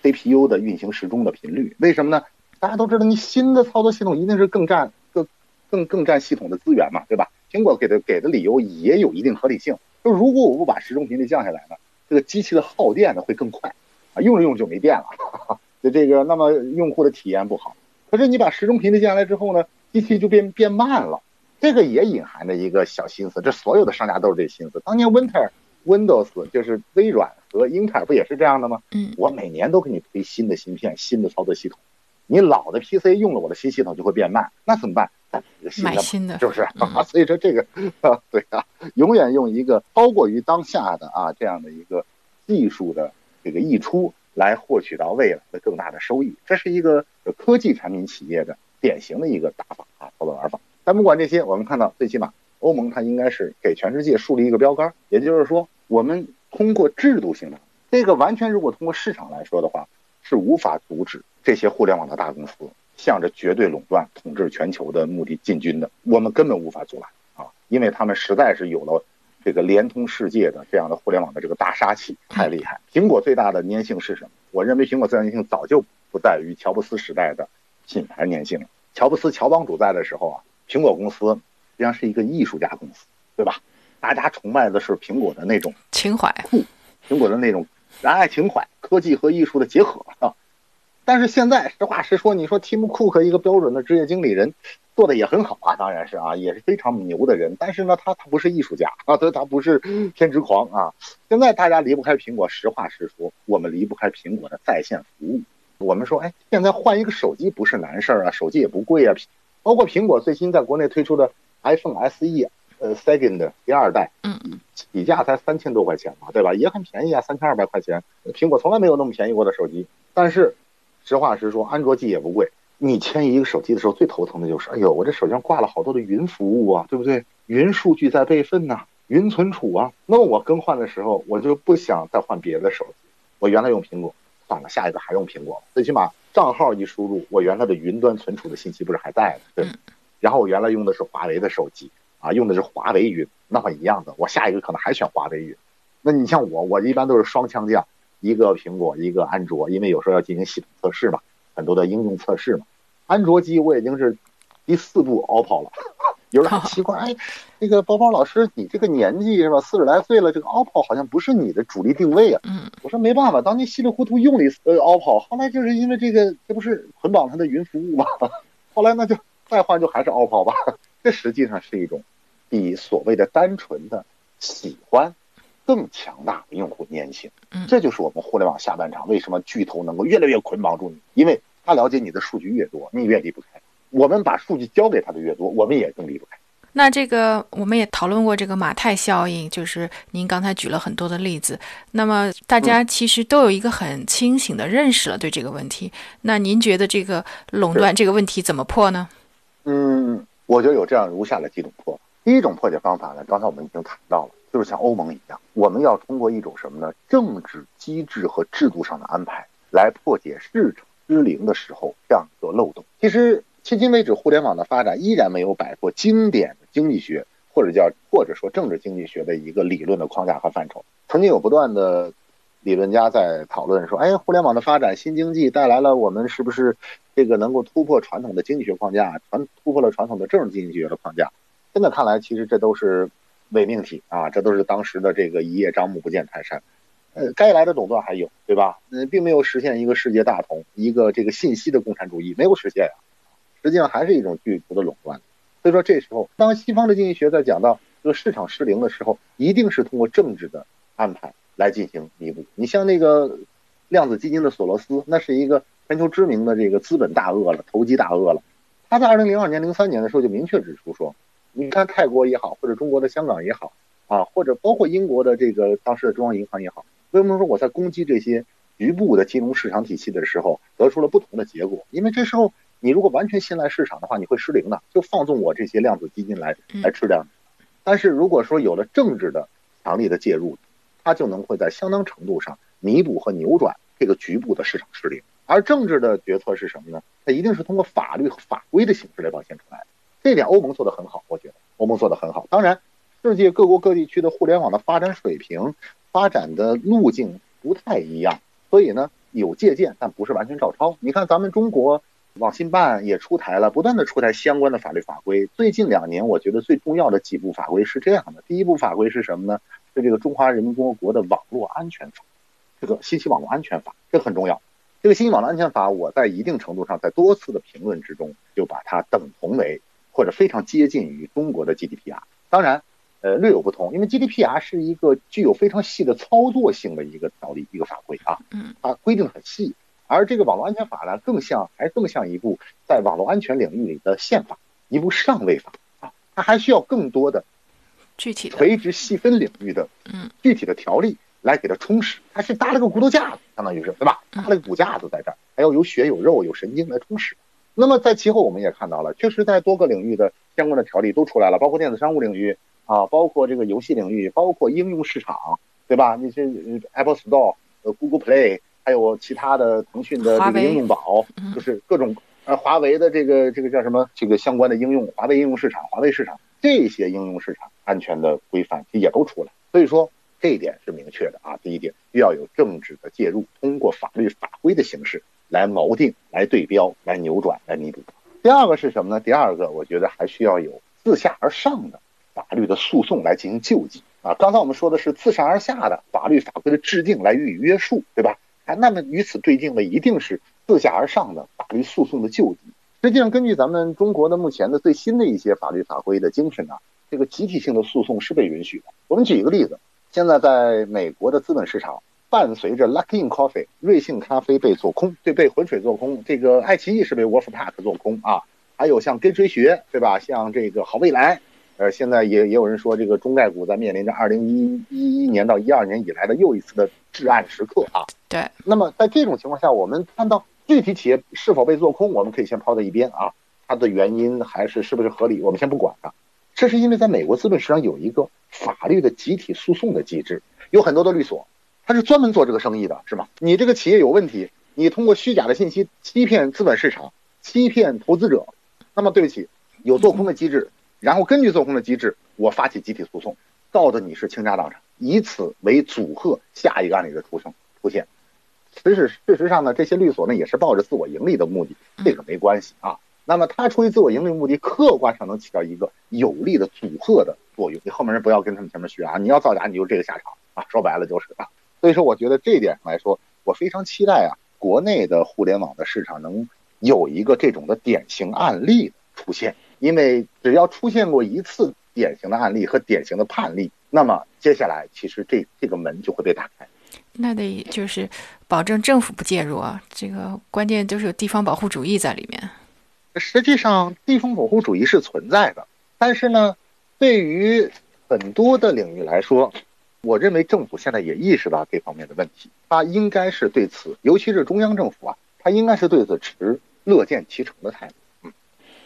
CPU 的运行时钟的频率。为什么呢？大家都知道，你新的操作系统一定是更占更更更占系统的资源嘛，对吧？苹果给的给的理由也有一定合理性，就如果我不把时钟频率降下来呢，这个机器的耗电呢会更快。啊，用着用着就没电了，就这个，那么用户的体验不好。可是你把时钟频率降下来之后呢，机器就变变慢了，这个也隐含着一个小心思。这所有的商家都是这心思。当年 Winter Windows 就是微软和英特尔不也是这样的吗？嗯，我每年都给你推新的芯片、新的操作系统，你老的 PC 用了我的新系统就会变慢，那怎么办？买新的，是不是？所以说这个，对啊，永远用一个超过于当下的啊这样的一个技术的。这个溢出来获取到未来的更大的收益，这是一个科技产品企业的典型的一个打法啊，操作玩法。但不管这些，我们看到最起码欧盟它应该是给全世界树立一个标杆，也就是说，我们通过制度性的这个完全如果通过市场来说的话，是无法阻止这些互联网的大公司向着绝对垄断、统治全球的目的进军的，我们根本无法阻拦啊因为他们实在是有了这个连通世界的这样的互联网的这个大杀器，太厉害。苹果最大的粘性是什么？我认为苹果最大粘性早就不在于乔布斯时代的品牌粘性了。乔布斯乔帮主在的时候啊，苹果公司实际上是一个艺术家公司，对吧？大家崇拜的是苹果的那种情怀，苹果的那种仁爱情怀，科技和艺术的结合啊。但是现在实话实说，你说 Tim Cook 一个标准的职业经理人，做的也很好啊，当然是啊，也是非常牛的人。但是呢，他他不是艺术家啊，他他不是偏执狂啊。现在大家离不开苹果，实话实说，我们离不开苹果的在线服务。我们说，哎，现在换一个手机不是难事儿啊，手机也不贵啊。包括苹果最新在国内推出的 iPhone SE，呃，Second 第二代，嗯，起价才三千多块钱嘛，对吧？也很便宜啊，三千二百块钱。苹果从来没有那么便宜过的手机，但是。实话实说，安卓机也不贵。你迁移一个手机的时候，最头疼的就是，哎呦，我这手机上挂了好多的云服务啊，对不对？云数据在备份呐，云存储啊。那么我更换的时候，我就不想再换别的手机。我原来用苹果，算了，下一个还用苹果。最起码账号一输入，我原来的云端存储的信息不是还在呢？对。然后我原来用的是华为的手机啊，用的是华为云，那么一样的，我下一个可能还选华为云。那你像我，我一般都是双枪将。一个苹果，一个安卓，因为有时候要进行系统测试嘛，很多的应用测试嘛。安卓机我已经是第四部 OPPO 了，有人很奇怪，哎，那个包包老师，你这个年纪是吧，四十来岁了，这个 OPPO 好像不是你的主力定位啊。嗯，我说没办法，当年稀里糊涂用了一次 OPPO，后来就是因为这个，这不是捆绑它的云服务吗？后来那就再换就还是 OPPO 吧。这实际上是一种比所谓的单纯的喜欢。更强大的用户粘性，嗯，这就是我们互联网下半场为什么巨头能够越来越捆绑住你，因为他了解你的数据越多，你越离不开。我们把数据交给他的越多，我们也更离不开。那这个我们也讨论过这个马太效应，就是您刚才举了很多的例子。那么大家其实都有一个很清醒的认识了对这个问题。那您觉得这个垄断这个问题怎么破呢？嗯，我觉得有这样如下的几种破。第一种破解方法呢，刚才我们已经谈到了。就是像欧盟一样，我们要通过一种什么呢？政治机制和制度上的安排，来破解市场失灵的时候这样一个漏洞。其实迄今为止，互联网的发展依然没有摆脱经典的经济学，或者叫或者说政治经济学的一个理论的框架和范畴。曾经有不断的理论家在讨论说，哎，互联网的发展，新经济带来了我们是不是这个能够突破传统的经济学框架，传突破了传统的政治经济学的框架？现在看来，其实这都是。伪命题啊，这都是当时的这个一叶障目不见泰山，呃，该来的垄断还有，对吧？嗯，并没有实现一个世界大同，一个这个信息的共产主义没有实现呀，实际上还是一种巨头的垄断。所以说，这时候当西方的经济学在讲到这个市场失灵的时候，一定是通过政治的安排来进行弥补。你像那个量子基金的索罗斯，那是一个全球知名的这个资本大鳄了，投机大鳄了，他在二零零二年、零三年的时候就明确指出说。你看泰国也好，或者中国的香港也好，啊，或者包括英国的这个当时的中央银行也好，为什么说我在攻击这些局部的金融市场体系的时候，得出了不同的结果？因为这时候你如果完全信赖市场的话，你会失灵的，就放纵我这些量子基金来来吃量。但是如果说有了政治的强力的介入，它就能会在相当程度上弥补和扭转这个局部的市场失灵。而政治的决策是什么呢？它一定是通过法律和法规的形式来表现出来的。这点欧盟做得很好，我觉得欧盟做得很好。当然，世界各国各地区的互联网的发展水平、发展的路径不太一样，所以呢有借鉴，但不是完全照抄。你看，咱们中国网信办也出台了，不断的出台相关的法律法规。最近两年，我觉得最重要的几部法规是这样的：第一部法规是什么呢？是这个《中华人民共和国的网络安全法》，这个信息网络安全法，这很重要。这个信息网络安全法，我在一定程度上在多次的评论之中就把它等同为。或者非常接近于中国的 GDPR，当然，呃，略有不同，因为 GDPR 是一个具有非常细的操作性的一个条例、一个法规啊，嗯，它规定很细，而这个网络安全法呢，更像还更像一部在网络安全领域里的宪法，一部上位法啊，它还需要更多的具体垂直细分领域的嗯。具体的条例来给它充实，它是搭了个骨头架子，相当于是对吧？搭了个骨架子在这儿，还要有血有肉有神经来充实。那么在其后，我们也看到了，确实在多个领域的相关的条例都出来了，包括电子商务领域啊，包括这个游戏领域，包括应用市场，对吧？那些 Apple Store、呃 Google Play，还有其他的腾讯的这个应用宝，就是各种呃，华为的这个这个叫什么？这个相关的应用，华为应用市场、华为市场这些应用市场安全的规范也都出来。所以说这一点是明确的啊。第一点，需要有政治的介入，通过法律法规的形式来锚定、来对标、来扭转、来弥补。第二个是什么呢？第二个，我觉得还需要有自下而上的法律的诉讼来进行救济啊。刚才我们说的是自上而下的法律法规的制定来予以约束，对吧？啊，那么与此对应的一定是自下而上的法律诉讼的救济。实际上，根据咱们中国的目前的最新的一些法律法规的精神呢，这个集体性的诉讼是被允许的。我们举一个例子，现在在美国的资本市场，伴随着 Luckin Coffee 瑞幸咖啡被做空，对，被浑水做空，这个爱奇艺是被 Wolfpack 做空啊，还有像跟谁学，对吧？像这个好未来，呃，现在也也有人说，这个中概股在面临着二零一一年到一二年以来的又一次的至暗时刻啊。对，那么在这种情况下，我们看到具体企业是否被做空，我们可以先抛在一边啊，它的原因还是是不是合理，我们先不管它。这是因为在美国资本市场有一个法律的集体诉讼的机制，有很多的律所，它是专门做这个生意的，是吗？你这个企业有问题，你通过虚假的信息欺骗资本市场，欺骗投资者，那么对不起，有做空的机制，然后根据做空的机制，我发起集体诉讼，告的你是倾家荡产，以此为阻吓下一个案例的出生出现。其实事实上呢，这些律所呢也是抱着自我盈利的目的，这个没关系啊。那么他出于自我盈利目的，客观上能起到一个有力的阻吓的作用。你后面人不要跟他们前面学啊！你要造假，你就这个下场啊！说白了就是啊。所以说，我觉得这一点上来说，我非常期待啊，国内的互联网的市场能有一个这种的典型案例出现。因为只要出现过一次典型的案例和典型的判例，那么接下来其实这这个门就会被打开。那得就是保证政府不介入啊，这个关键就是有地方保护主义在里面。实际上，地方保护主义是存在的，但是呢，对于很多的领域来说，我认为政府现在也意识到这方面的问题，他应该是对此，尤其是中央政府啊，他应该是对此持乐见其成的态度。嗯，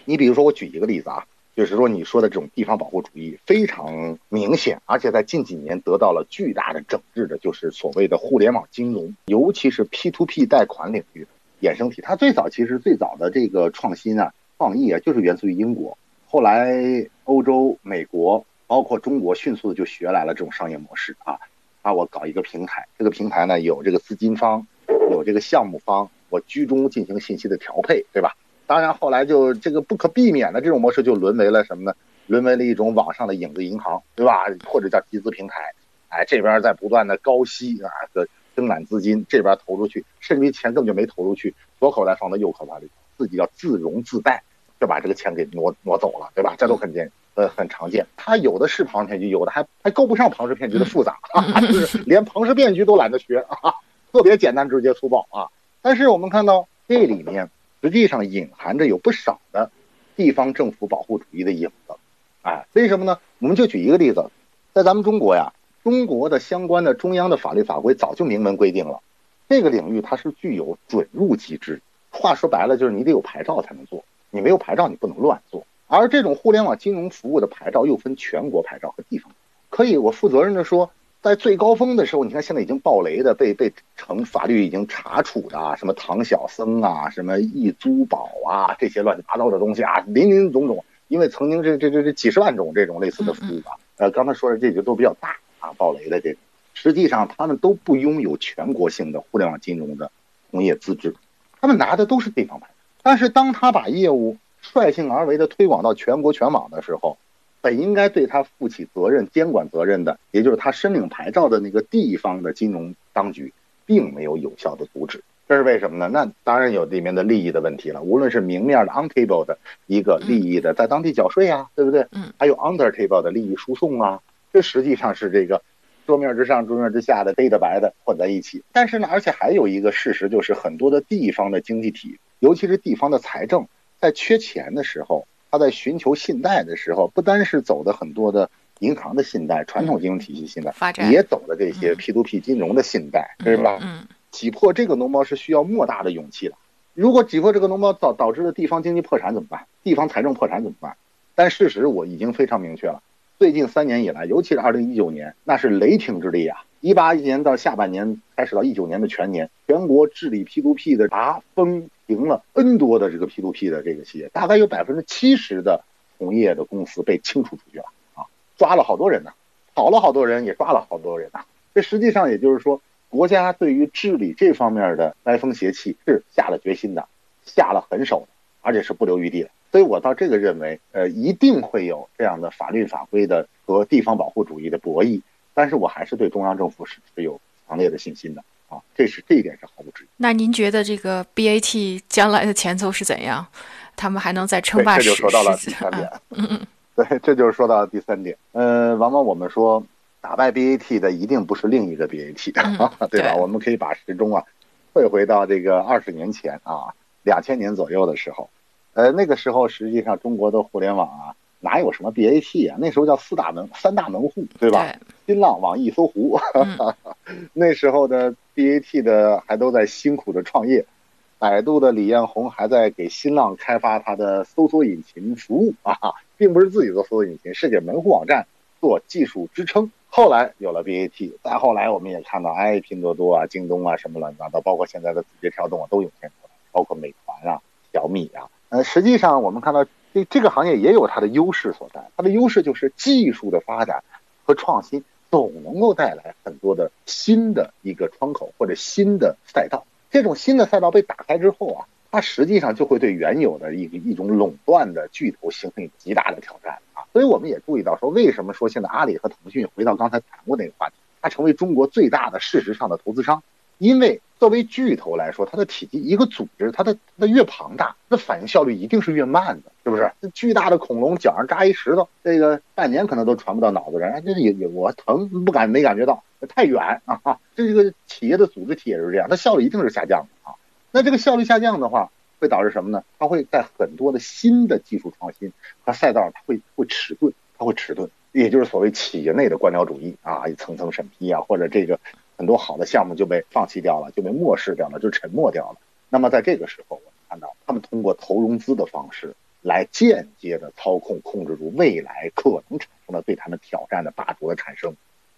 你比如说，我举一个例子啊。就是说，你说的这种地方保护主义非常明显，而且在近几年得到了巨大的整治的，就是所谓的互联网金融，尤其是 P to P 贷款领域衍生体。它最早其实最早的这个创新啊、创意啊，就是源自于英国。后来欧洲、美国，包括中国，迅速的就学来了这种商业模式啊。啊，我搞一个平台，这个平台呢有这个资金方，有这个项目方，我居中进行信息的调配，对吧？当然，后来就这个不可避免的这种模式就沦为了什么呢？沦为了一种网上的影子银行，对吧？或者叫集资平台，哎，这边在不断的高息啊的增揽资金，这边投出去，甚至于钱根本就没投出去，左口袋放到右口袋里，自己要自融自贷，就把这个钱给挪挪走了，对吧？这都很见呃很常见。它有的是庞氏骗局，有的还还够不上庞氏骗局的复杂，就是连庞氏骗局都懒得学啊，特别简单直接粗暴啊。但是我们看到这里面。实际上隐含着有不少的地方政府保护主义的影子，哎，为什么呢？我们就举一个例子，在咱们中国呀，中国的相关的中央的法律法规早就明文规定了，这个领域它是具有准入机制。话说白了，就是你得有牌照才能做，你没有牌照你不能乱做。而这种互联网金融服务的牌照又分全国牌照和地方，可以我负责任的说。在最高峰的时候，你看现在已经暴雷的、被被成法律已经查处的啊，什么唐小僧啊，什么易租宝啊，这些乱七八糟的东西啊，林林总总。因为曾经这这这这几十万种这种类似的服务吧，呃，刚才说的这些都比较大啊，暴雷的这，实际上他们都不拥有全国性的互联网金融的从业资质，他们拿的都是地方牌。但是当他把业务率性而为的推广到全国全网的时候，本应该对他负起责任、监管责任的，也就是他申领牌照的那个地方的金融当局，并没有有效的阻止。这是为什么呢？那当然有里面的利益的问题了。无论是明面的 on table 的一个利益的，在当地缴税啊，对不对？嗯。还有 under table 的利益输送啊，这实际上是这个桌面之上、桌面之下的黑的白的混在一起。但是呢，而且还有一个事实，就是很多的地方的经济体，尤其是地方的财政，在缺钱的时候。他在寻求信贷的时候，不单是走的很多的银行的信贷、传统金融体系信贷，也走了这些 P to P 金融的信贷，是吧？嗯，挤破这个脓包是需要莫大的勇气的。如果挤破这个脓包导导致了地方经济破产怎么办？地方财政破产怎么办？但事实我已经非常明确了，最近三年以来，尤其是二零一九年，那是雷霆之力啊！一八年到下半年开始到一九年的全年，全国治理 P to P 的查封赢了 N 多的这个 P to P 的这个企业，大概有百分之七十的同业的公司被清除出去了啊，抓了好多人呢，跑了好多人，也抓了好多人呐。这实际上也就是说，国家对于治理这方面的歪风邪气是下了决心的，下了狠手，而且是不留余地的。所以我到这个认为，呃，一定会有这样的法律法规的和地方保护主义的博弈，但是我还是对中央政府是持有强烈的信心的啊，这是这一点是毫无质疑。那您觉得这个 BAT 将来的前奏是怎样？他们还能再称霸 这就说到了第三点。嗯嗯，对，这就是说到第三点。呃，往往我们说打败 BAT 的一定不是另一个 BAT，对吧？我们可以把时钟啊退回到这个二十年前啊，两千年左右的时候。呃，那个时候实际上中国的互联网啊，哪有什么 BAT 啊？那时候叫四大门、三大门户，对吧？新浪、网易、搜狐。那时候的 BAT 的还都在辛苦的创业，百度的李彦宏还在给新浪开发它的搜索引擎服务啊，并不是自己做搜索引擎，是给门户网站做技术支撑。后来有了 BAT，再后来我们也看到，哎，拼多多啊、京东啊，什么乱七八糟，包括现在的字节跳动啊，都涌现出来，包括美团啊、小米啊。呃，实际上我们看到这这个行业也有它的优势所在，它的优势就是技术的发展和创新总能够带来很多的新的一个窗口或者新的赛道。这种新的赛道被打开之后啊，它实际上就会对原有的一个一种垄断的巨头形成极大的挑战啊。所以我们也注意到说，为什么说现在阿里和腾讯回到刚才谈过那个话题，它成为中国最大的事实上的投资商，因为。作为巨头来说，它的体积一个组织，它的它的越庞大，那反应效率一定是越慢的，是不是？这巨大的恐龙脚上扎一石头，这个半年可能都传不到脑子上，这也也我疼不敢没感觉到，太远啊！这个企业的组织体也是这样，它效率一定是下降的啊。那这个效率下降的话，会导致什么呢？它会在很多的新的技术创新和赛道，它会会迟钝，它会迟钝，也就是所谓企业内的官僚主义啊，一层层审批啊，或者这个。很多好的项目就被放弃掉了，就被漠视掉了，就沉默掉了。那么在这个时候，我们看到他们通过投融资的方式来间接的操控、控制住未来可能产生的对他们挑战的霸主的产生。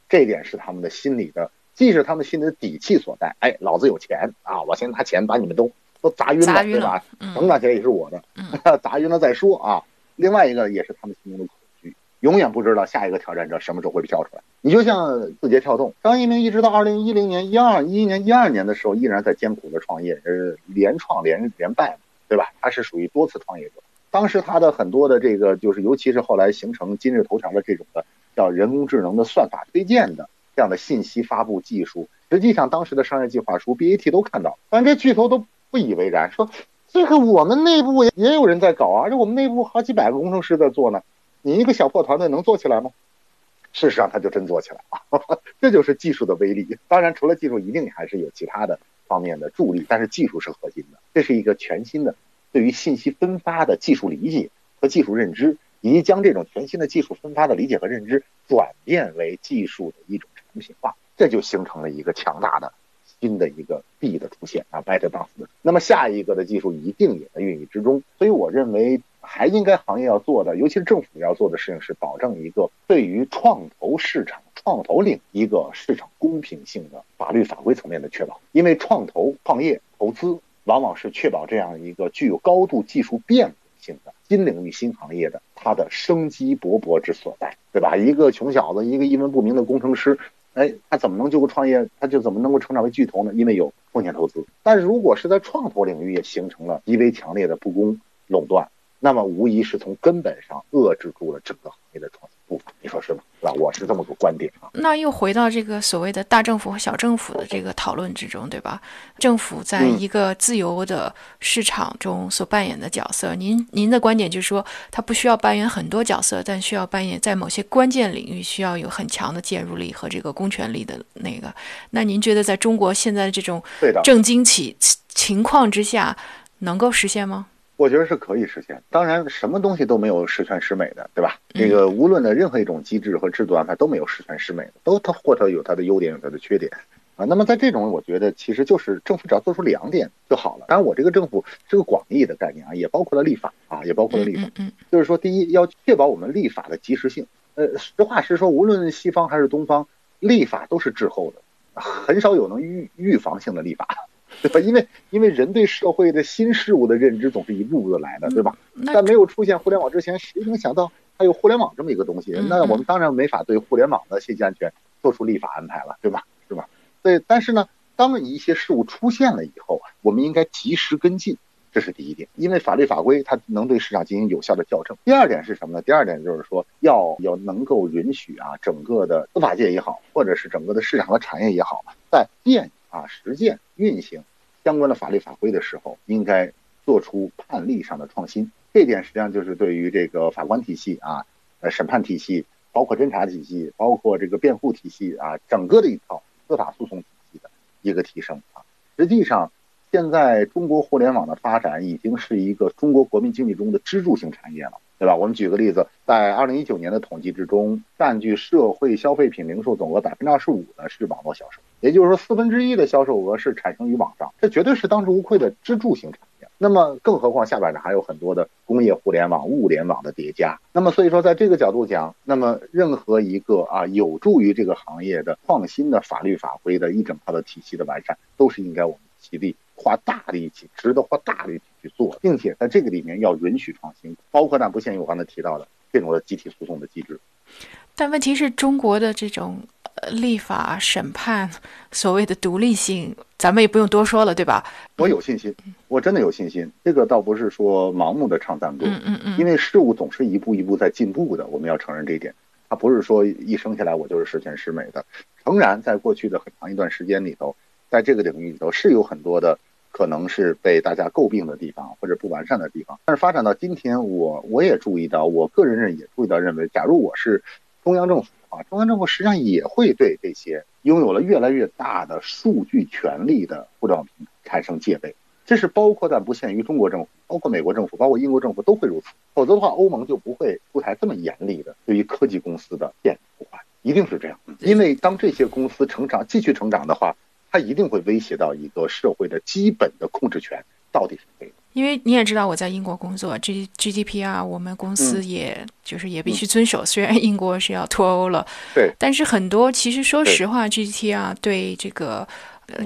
这一点是他们的心理的，既是他们心里的底气所在。哎，老子有钱啊，我先拿钱把你们都都砸晕了，对吧？能拿起来也是我的，砸晕了再说啊。另外一个也是他们心中的。永远不知道下一个挑战者什么时候会跳出来。你就像字节跳动，张一鸣一直到二零一零年、一二一一年、一二年的时候，依然在艰苦的创业，呃，连创连连败嘛，对吧？他是属于多次创业者。当时他的很多的这个，就是尤其是后来形成今日头条的这种的叫人工智能的算法推荐的这样的信息发布技术，实际上当时的商业计划书 BAT 都看到，但这巨头都不以为然，说这个我们内部也也有人在搞啊，这我们内部好几百个工程师在做呢。你一个小破团队能做起来吗？事实上，他就真做起来了。这就是技术的威力。当然，除了技术，一定还是有其他的方面的助力，但是技术是核心的。这是一个全新的对于信息分发的技术理解和技术认知，以及将这种全新的技术分发的理解和认知转变为技术的一种产品化，这就形成了一个强大的新的一个 B 的出现啊，Better Dance。那么下一个的技术一定也在孕育之中。所以，我认为。还应该行业要做的，尤其是政府要做的事情是保证一个对于创投市场、创投领一个市场公平性的法律法规层面的确保。因为创投创业投资往往是确保这样一个具有高度技术变革性的新领域、新行业的它的生机勃勃之所在，对吧？一个穷小子，一个一文不名的工程师，哎，他怎么能就个创业？他就怎么能够成长为巨头呢？因为有风险投资。但是如果是在创投领域也形成了极为强烈的不公垄断。那么无疑是从根本上遏制住了整个行业的创新步伐，你说是吗？是吧？我是这么个观点啊。那又回到这个所谓的大政府和小政府的这个讨论之中，对吧？政府在一个自由的市场中所扮演的角色，您您的观点就是说，它不需要扮演很多角色，但需要扮演在某些关键领域需要有很强的介入力和这个公权力的那个。那您觉得在中国现在这种政经起情况之下，能够实现吗？我觉得是可以实现，当然什么东西都没有十全十美的，对吧？这个无论的任何一种机制和制度安排都没有十全十美的，都它或者有它的优点，有它的缺点啊。那么在这种，我觉得其实就是政府只要做出两点就好了。当然，我这个政府是个广义的概念啊，也包括了立法啊，也包括了立法。嗯，就是说，第一要确保我们立法的及时性。呃，实话实说，无论西方还是东方，立法都是滞后的，很少有能预预防性的立法，对吧？因为因为人对社会的新事物的认知总是一步步的来的，对吧？在没有出现互联网之前，谁能想到还有互联网这么一个东西？那我们当然没法对互联网的信息安全做出立法安排了，对吧？是吧？对，但是呢，当一些事物出现了以后，我们应该及时跟进。这是第一点，因为法律法规它能对市场进行有效的校正。第二点是什么呢？第二点就是说要要能够允许啊，整个的司法界也好，或者是整个的市场和产业也好，在变啊实践运行相关的法律法规的时候，应该做出判例上的创新。这点实际上就是对于这个法官体系啊、呃审判体系，包括侦查体系，包括这个辩护体系啊，整个的一套司法诉讼体系的一个提升啊。实际上。现在中国互联网的发展已经是一个中国国民经济中的支柱性产业了，对吧？我们举个例子，在二零一九年的统计之中，占据社会消费品零售总额百分之二十五的是网络销售，也就是说四分之一的销售额是产生于网上，这绝对是当之无愧的支柱型产业。那么，更何况下边呢还有很多的工业互联网、物联网的叠加。那么，所以说在这个角度讲，那么任何一个啊有助于这个行业的创新的法律法规的一整套的体系的完善，都是应该我们极力。花大力气，值得花大力气去做，并且在这个里面要允许创新，包括但不限于我刚才提到的这种的集体诉讼的机制。但问题是中国的这种呃立法审判所谓的独立性，咱们也不用多说了，对吧？我有信心，我真的有信心。这个倒不是说盲目的唱赞歌，嗯嗯嗯，因为事物总是一步一步在进步的，我们要承认这一点。它不是说一生下来我就是十全十美的。诚然，在过去的很长一段时间里头，在这个领域里头是有很多的。可能是被大家诟病的地方或者不完善的地方，但是发展到今天，我我也注意到，我个人认也注意到，认为，假如我是中央政府啊，中央政府实际上也会对这些拥有了越来越大的数据权利的互联网平台产生戒备。这是包括但不限于中国政府，包括美国政府，包括英国政府都会如此。否则的话，欧盟就不会出台这么严厉的对于科技公司的限制管，一定是这样。因为当这些公司成长继续成长的话。它一定会威胁到一个社会的基本的控制权到底是谁的？因为你也知道我在英国工作，G G D P 啊我们公司也就是也必须遵守。虽然英国是要脱欧了，对，但是很多其实说实话，G D P 啊对这个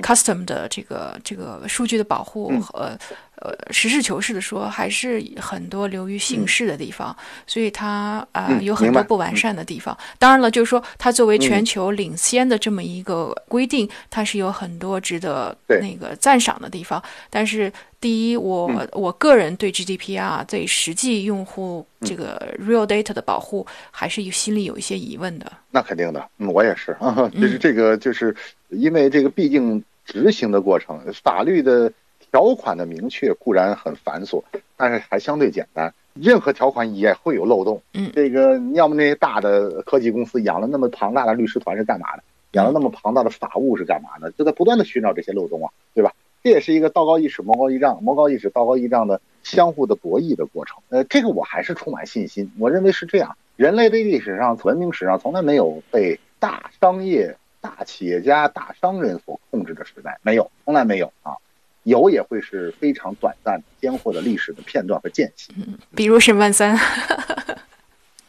custom 的这个这个数据的保护和。呃，实事求是的说，还是很多流于形式的地方，所以它啊有很多不完善的地方。当然了，就是说它作为全球领先的这么一个规定，它是有很多值得那个赞赏的地方。但是，第一，我我个人对 GDPR 对实际用户这个 real data 的保护，还是心里有一些疑问的。那肯定的，我也是。就是这个，就是因为这个，毕竟执行的过程，法律的。条款的明确固然很繁琐，但是还相对简单。任何条款也会有漏洞。嗯，这个要么那些大的科技公司养了那么庞大的律师团是干嘛的？养了那么庞大的法务是干嘛的？就在不断的寻找这些漏洞啊，对吧？这也是一个道高一尺，魔高一丈，魔高一尺，道高一丈的相互的博弈的过程。呃，这个我还是充满信心。我认为是这样。人类的历史上、文明史上从来没有被大商业、大企业家、大商人所控制的时代，没有，从来没有啊。有也会是非常短暂的、鲜活的历史的片段和间隙，比如沈万三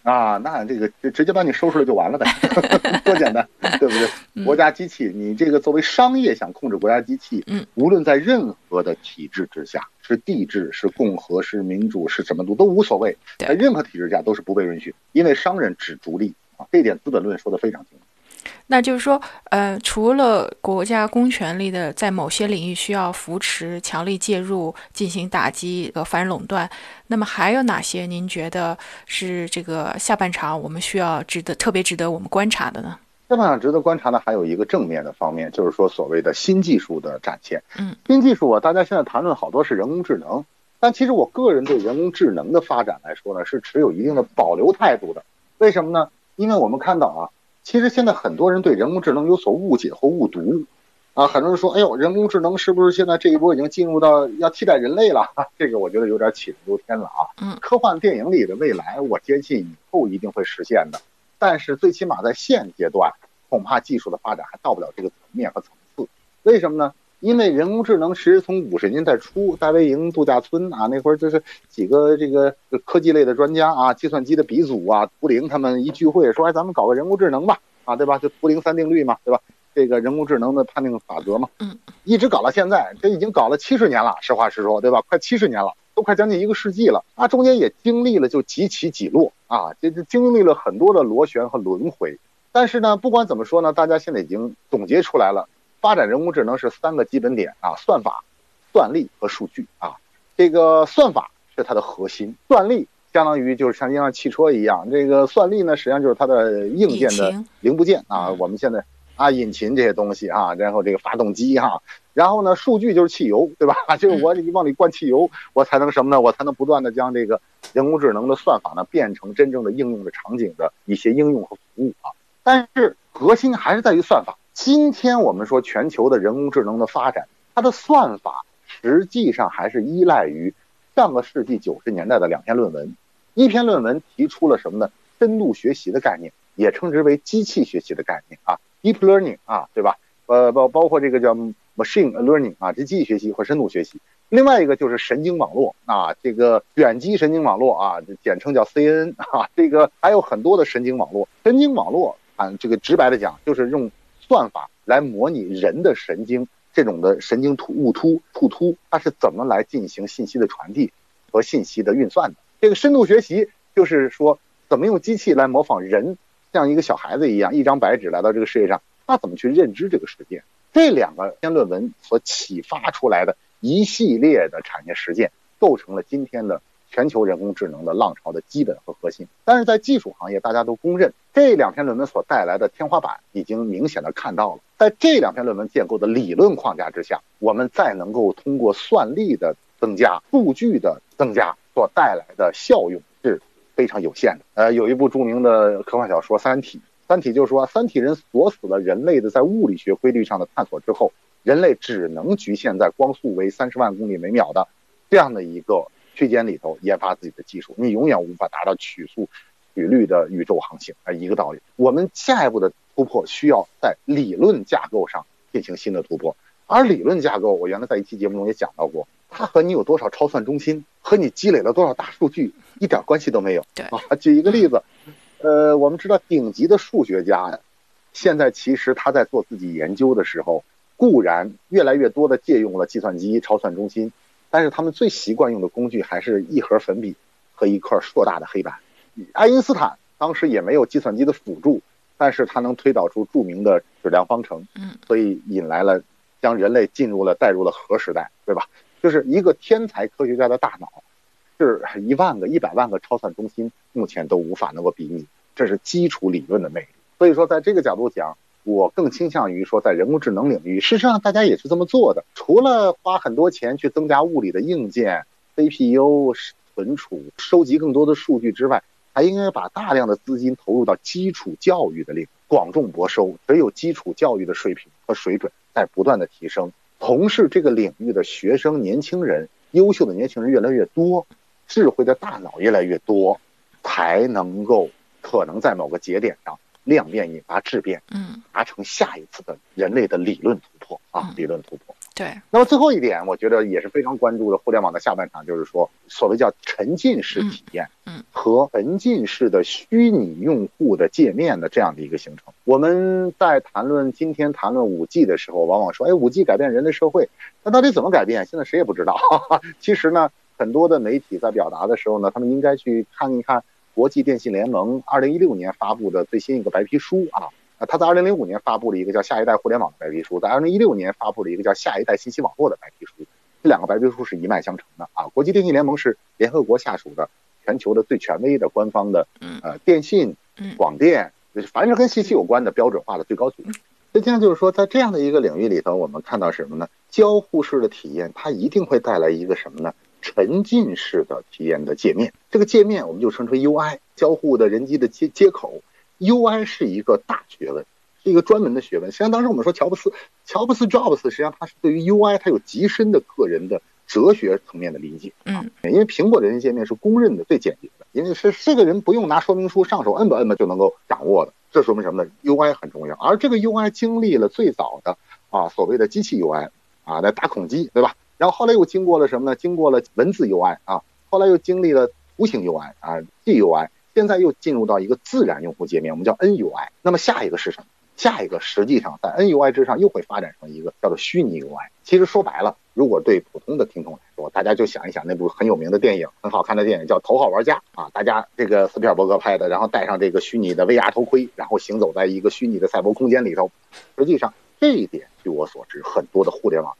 啊，那这个直直接把你收拾了就完了呗，多简单，对不对？国家机器，你这个作为商业想控制国家机器，嗯，无论在任何的体制之下，是帝制、是共和、是民主、是什么都都无所谓，在任何体制下都是不被允许，因为商人只逐利啊，这点《资本论》说的非常清楚。那就是说，呃，除了国家公权力的在某些领域需要扶持、强力介入、进行打击和反垄断，那么还有哪些您觉得是这个下半场我们需要值得特别值得我们观察的呢？下半场值得观察的还有一个正面的方面，就是说所谓的新技术的展现。嗯，新技术啊，大家现在谈论好多是人工智能，但其实我个人对人工智能的发展来说呢，是持有一定的保留态度的。为什么呢？因为我们看到啊。其实现在很多人对人工智能有所误解或误读，啊，很多人说，哎呦，人工智能是不是现在这一波已经进入到要替代人类了？这个我觉得有点杞人忧天了啊。嗯，科幻电影里的未来，我坚信以后一定会实现的，但是最起码在现阶段，恐怕技术的发展还到不了这个层面和层次。为什么呢？因为人工智能其实从五十年代初，大卫营度假村啊，那会儿就是几个这个科技类的专家啊，计算机的鼻祖啊，图灵他们一聚会说，哎，咱们搞个人工智能吧，啊，对吧？就图灵三定律嘛，对吧？这个人工智能的判定法则嘛，嗯，一直搞到现在，这已经搞了七十年了，实话实说，对吧？快七十年了，都快将近一个世纪了，啊，中间也经历了就几起几落啊，这这经历了很多的螺旋和轮回。但是呢，不管怎么说呢，大家现在已经总结出来了。发展人工智能是三个基本点啊，算法、算力和数据啊。这个算法是它的核心，算力相当于就是像像汽车一样，这个算力呢实际上就是它的硬件的零部件啊。我们现在啊，引擎这些东西啊，然后这个发动机哈，然后呢，数据就是汽油，对吧？就 是我往里灌汽油，我才能什么呢？我才能不断的将这个人工智能的算法呢变成真正的应用的场景的一些应用和服务啊。但是核心还是在于算法。今天我们说全球的人工智能的发展，它的算法实际上还是依赖于上个世纪九十年代的两篇论文。一篇论文提出了什么呢？深度学习的概念，也称之为机器学习的概念啊，deep learning 啊，对吧？呃，包包括这个叫 machine learning 啊，这机器学习和深度学习。另外一个就是神经网络啊，这个远基神经网络啊，简称叫 CNN 啊，这个还有很多的神经网络。神经网络啊，这个直白的讲就是用。算法来模拟人的神经这种的神经突物突突突，它是怎么来进行信息的传递和信息的运算的？这个深度学习就是说，怎么用机器来模仿人，像一个小孩子一样，一张白纸来到这个世界上，他怎么去认知这个世界？这两个篇论文所启发出来的一系列的产业实践，构成了今天的。全球人工智能的浪潮的基本和核心，但是在技术行业，大家都公认这两篇论文所带来的天花板已经明显的看到了。在这两篇论文建构的理论框架之下，我们再能够通过算力的增加、数据的增加所带来的效用是非常有限的。呃，有一部著名的科幻小说《三体》，《三体》就说三体人锁死了人类的在物理学规律上的探索之后，人类只能局限在光速为三十万公里每秒的这样的一个。区间里头研发自己的技术，你永远无法达到曲速、曲率的宇宙航行啊，一个道理。我们下一步的突破需要在理论架构上进行新的突破，而理论架构，我原来在一期节目中也讲到过，它和你有多少超算中心，和你积累了多少大数据一点关系都没有。对啊，举一个例子，呃，我们知道顶级的数学家呀，现在其实他在做自己研究的时候，固然越来越多的借用了计算机、超算中心。但是他们最习惯用的工具还是一盒粉笔和一块硕大的黑板。爱因斯坦当时也没有计算机的辅助，但是他能推导出著名的质量方程，嗯，所以引来了将人类进入了带入了核时代，对吧？就是一个天才科学家的大脑，是一万个、一百万个超算中心目前都无法能够比拟，这是基础理论的魅力。所以说，在这个角度讲。我更倾向于说，在人工智能领域，事实上大家也是这么做的。除了花很多钱去增加物理的硬件、CPU、存储、收集更多的数据之外，还应该把大量的资金投入到基础教育的领域，广种博收。只有基础教育的水平和水准在不断的提升，从事这个领域的学生、年轻人、优秀的年轻人越来越多，智慧的大脑越来越多，才能够可能在某个节点上。量变引发质变，嗯，达成下一次的人类的理论突破啊，理论突破。对。那么最后一点，我觉得也是非常关注的，互联网的下半场就是说，所谓叫沉浸式体验，嗯，和沉浸式的虚拟用户的界面的这样的一个形成。我们在谈论今天谈论五 G 的时候，往往说，哎，五 G 改变人类社会，那到底怎么改变？现在谁也不知道。其实呢，很多的媒体在表达的时候呢，他们应该去看一看。国际电信联盟二零一六年发布的最新一个白皮书啊，啊，他在二零零五年发布了一个叫《下一代互联网》的白皮书，在二零一六年发布了一个叫《下一代信息网络》的白皮书，这两个白皮书是一脉相承的啊。国际电信联盟是联合国下属的全球的最权威的官方的呃电信、广电，凡是跟信息有关的标准化的最高组织。实际上就是说，在这样的一个领域里头，我们看到什么呢？交互式的体验，它一定会带来一个什么呢？沉浸式的体验的界面，这个界面我们就称之为 UI，交互的人机的接接口。UI 是一个大学问，是一个专门的学问。实际上，当时我们说乔布斯，乔布斯 Jobs，实际上他是对于 UI，他有极深的个人的哲学层面的理解。嗯，因为苹果的人界面是公认的最简洁的，因为是这个人不用拿说明书上手摁吧摁吧就能够掌握的。这说明什么呢？UI 很重要，而这个 UI 经历了最早的啊所谓的机器 UI。啊，那打孔机，对吧？然后后来又经过了什么呢？经过了文字 UI 啊，后来又经历了图形 UI 啊，GUI，现在又进入到一个自然用户界面，我们叫 NUI。那么下一个是什么？下一个实际上在 NUI 之上又会发展成一个叫做虚拟 UI。其实说白了，如果对普通的听众来说，大家就想一想那部很有名的电影，很好看的电影叫《头号玩家》啊，大家这个斯皮尔伯格拍的，然后戴上这个虚拟的 VR 头盔，然后行走在一个虚拟的赛博空间里头。实际上这一点，据我所知，很多的互联网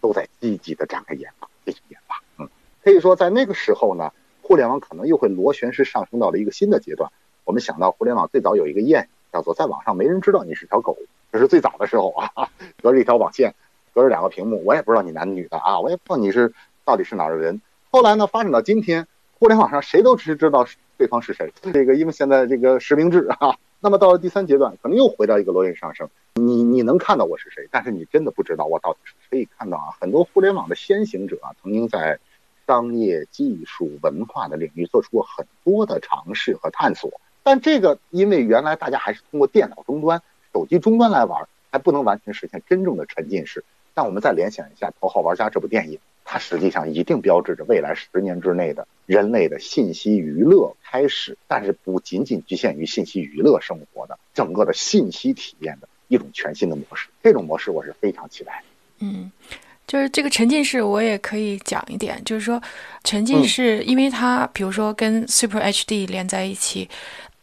都在积极的展开研发，进行研发。嗯，可以说在那个时候呢，互联网可能又会螺旋式上升到了一个新的阶段。我们想到互联网最早有一个谚语。叫做在网上没人知道你是条狗，这是最早的时候啊，隔着一条网线，隔着两个屏幕，我也不知道你男女的啊，我也不知道你是到底是哪儿的人。后来呢，发展到今天，互联网上谁都只知道对方是谁。这个因为现在这个实名制啊，那么到了第三阶段，可能又回到一个螺旋上升。你你能看到我是谁，但是你真的不知道我到底是谁。可以看到啊，很多互联网的先行者啊，曾经在商业、技术、文化的领域做出过很多的尝试和探索。但这个，因为原来大家还是通过电脑终端、手机终端来玩，还不能完全实现真正的沉浸式。但我们再联想一下《头号玩家》这部电影，它实际上一定标志着未来十年之内的人类的信息娱乐开始，但是不仅仅局限于信息娱乐生活的整个的信息体验的一种全新的模式。这种模式我是非常期待。嗯。就是这个沉浸式，我也可以讲一点，就是说，沉浸式，因为它比如说跟 Super HD 连在一起。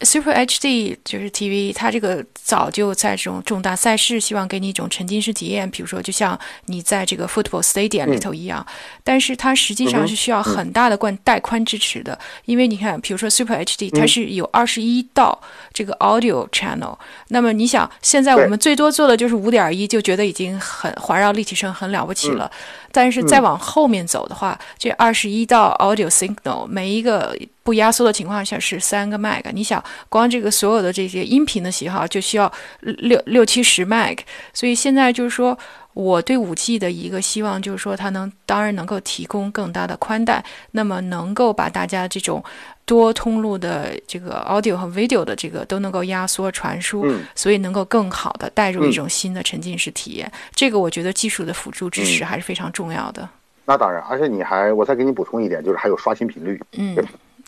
Super HD 就是 TV，它这个早就在这种重大赛事，希望给你一种沉浸式体验，比如说就像你在这个 Football Stadium 里头一样。但是它实际上是需要很大的宽带宽支持的，因为你看，比如说 Super HD，它是有二十一道这个 Audio Channel。那么你想，现在我们最多做的就是五点一，就觉得已经很环绕立体声很了不起了。但是再往后面走的话，这二十一道 Audio Signal 每一个。不压缩的情况下是三个麦克，你想光这个所有的这些音频的喜好就需要六六七十麦克，所以现在就是说我对五 G 的一个希望就是说它能当然能够提供更大的宽带，那么能够把大家这种多通路的这个 audio 和 video 的这个都能够压缩传输，所以能够更好的带入一种新的沉浸式体验。这个我觉得技术的辅助支持还是非常重要的。那当然，而且你还我再给你补充一点，就是还有刷新频率，嗯。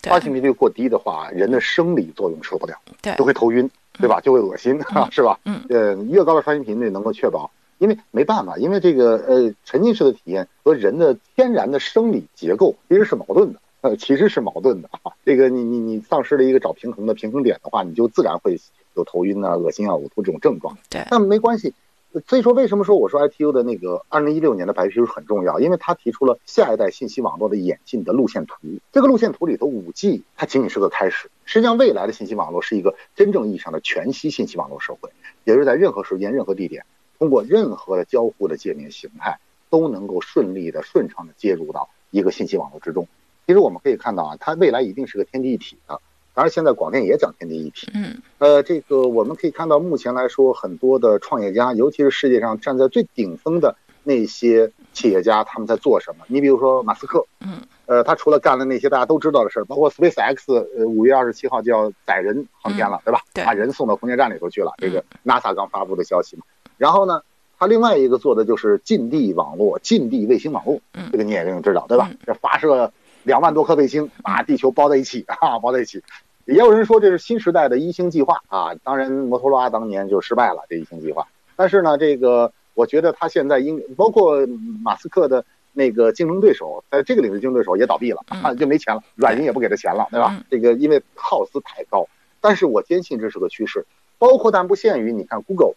刷新频率过低的话，人的生理作用受不了，对，就会头晕，对吧？就会恶心，是吧？嗯，呃，越高的刷新频率能够确保，因为没办法，因为这个呃沉浸式的体验和人的天然的生理结构其实是矛盾的，呃，其实是矛盾的啊。这个你你你丧失了一个找平衡的平衡点的话，你就自然会有头晕啊、恶心啊、呕吐这种症状。对，但没关系。所以说，为什么说我说 ITU 的那个二零一六年的白皮书很重要？因为它提出了下一代信息网络的演进的路线图。这个路线图里头，五 G 它仅仅是个开始。实际上，未来的信息网络是一个真正意义上的全息信息网络社会，也就是在任何时间、任何地点，通过任何的交互的界面形态，都能够顺利的、顺畅的接入到一个信息网络之中。其实我们可以看到啊，它未来一定是个天地一体的。当然，现在广电也讲天地一体。嗯，呃，这个我们可以看到，目前来说，很多的创业家，尤其是世界上站在最顶峰的那些企业家，他们在做什么？你比如说马斯克，嗯，呃，他除了干了那些大家都知道的事儿，包括 SpaceX，呃，五月二十七号就要载人航天了，对吧？对，把人送到空间站里头去了。这个 NASA 刚发布的消息嘛。然后呢，他另外一个做的就是近地网络、近地卫星网络。嗯，这个你也定知道，对吧？这发射。两万多颗卫星把地球包在一起啊，包在一起。也有人说这是新时代的一星计划啊。当然，摩托罗拉当年就失败了这一星计划。但是呢，这个我觉得他现在应包括马斯克的那个竞争对手，在这个领域竞争对手也倒闭了啊，就没钱了，软银也不给他钱了，对吧？这个因为耗资太高。但是我坚信这是个趋势。包括但不限于，你看 Google，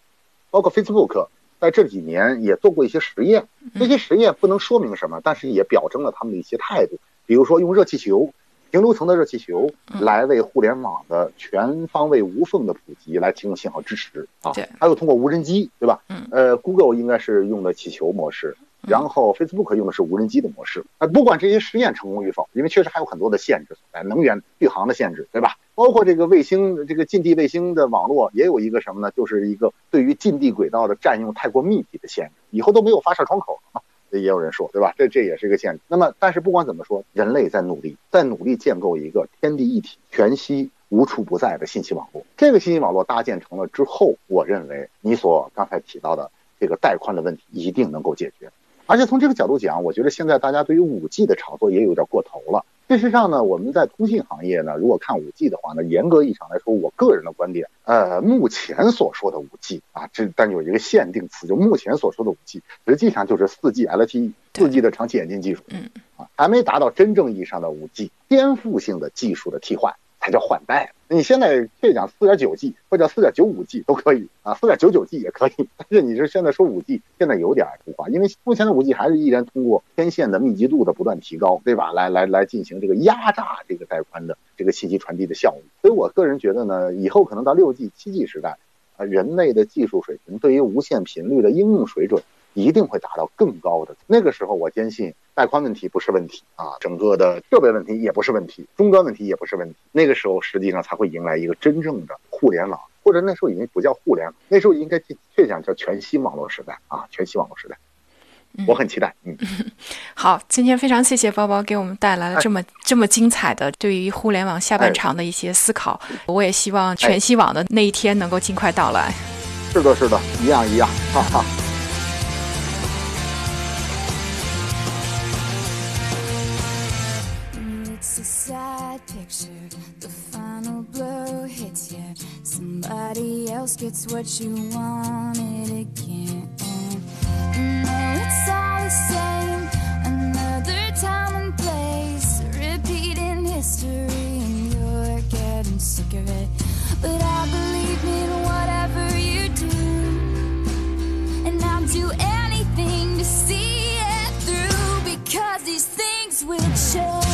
包括 Facebook，在这几年也做过一些实验。这些实验不能说明什么，但是也表征了他们的一些态度。比如说用热气球，平流层的热气球来为互联网的全方位无缝的普及来提供信号支持啊。对，还有通过无人机，对吧？嗯。呃，Google 应该是用的气球模式，然后 Facebook 用的是无人机的模式。啊，不管这些实验成功与否，因为确实还有很多的限制所在，能源续航的限制，对吧？包括这个卫星，这个近地卫星的网络也有一个什么呢？就是一个对于近地轨道的占用太过密集的限制，以后都没有发射窗口了。也有人说，对吧？这这也是一个限制。那么，但是不管怎么说，人类在努力，在努力建构一个天地一体、全息、无处不在的信息网络。这个信息网络搭建成了之后，我认为你所刚才提到的这个带宽的问题一定能够解决。而且从这个角度讲，我觉得现在大家对于五 G 的炒作也有点过头了。事实上呢，我们在通信行业呢，如果看五 G 的话呢，严格意义上来说，我个人的观点，呃，目前所说的五 G 啊，这但有一个限定词，就目前所说的五 G，实际上就是四 G LTE，四 G 的长期演进技术，嗯，啊，还没达到真正意义上的五 G 颠覆性的技术的替换。才叫换代。你现在确讲四点九 G 或者四点九五 G 都可以啊，四点九九 G 也可以。但是你是现在说五 G，现在有点浮夸，因为目前的五 G 还是依然通过天线的密集度的不断提高，对吧？来来来进行这个压榨这个带宽的这个信息传递的效率。所以我个人觉得呢，以后可能到六 G、七 G 时代，啊，人类的技术水平对于无线频率的应用水准。一定会达到更高的那个时候，我坚信带宽问题不是问题啊，整个的设备问题也不是问题，终端问题也不是问题。那个时候实际上才会迎来一个真正的互联网，或者那时候已经不叫互联网，那时候应该确讲叫全息网络时代啊，全息网络时代。我很期待。嗯，好，今天非常谢谢包包给我们带来了这么这么精彩的对于互联网下半场的一些思考。我也希望全息网的那一天能够尽快到来。是的，是的，一样一样，哈哈。else gets what you wanted again. No, it's all the same, another time and place, repeating history, and you're getting sick of it. But I believe in whatever you do, and I'll do anything to see it through because these things will change.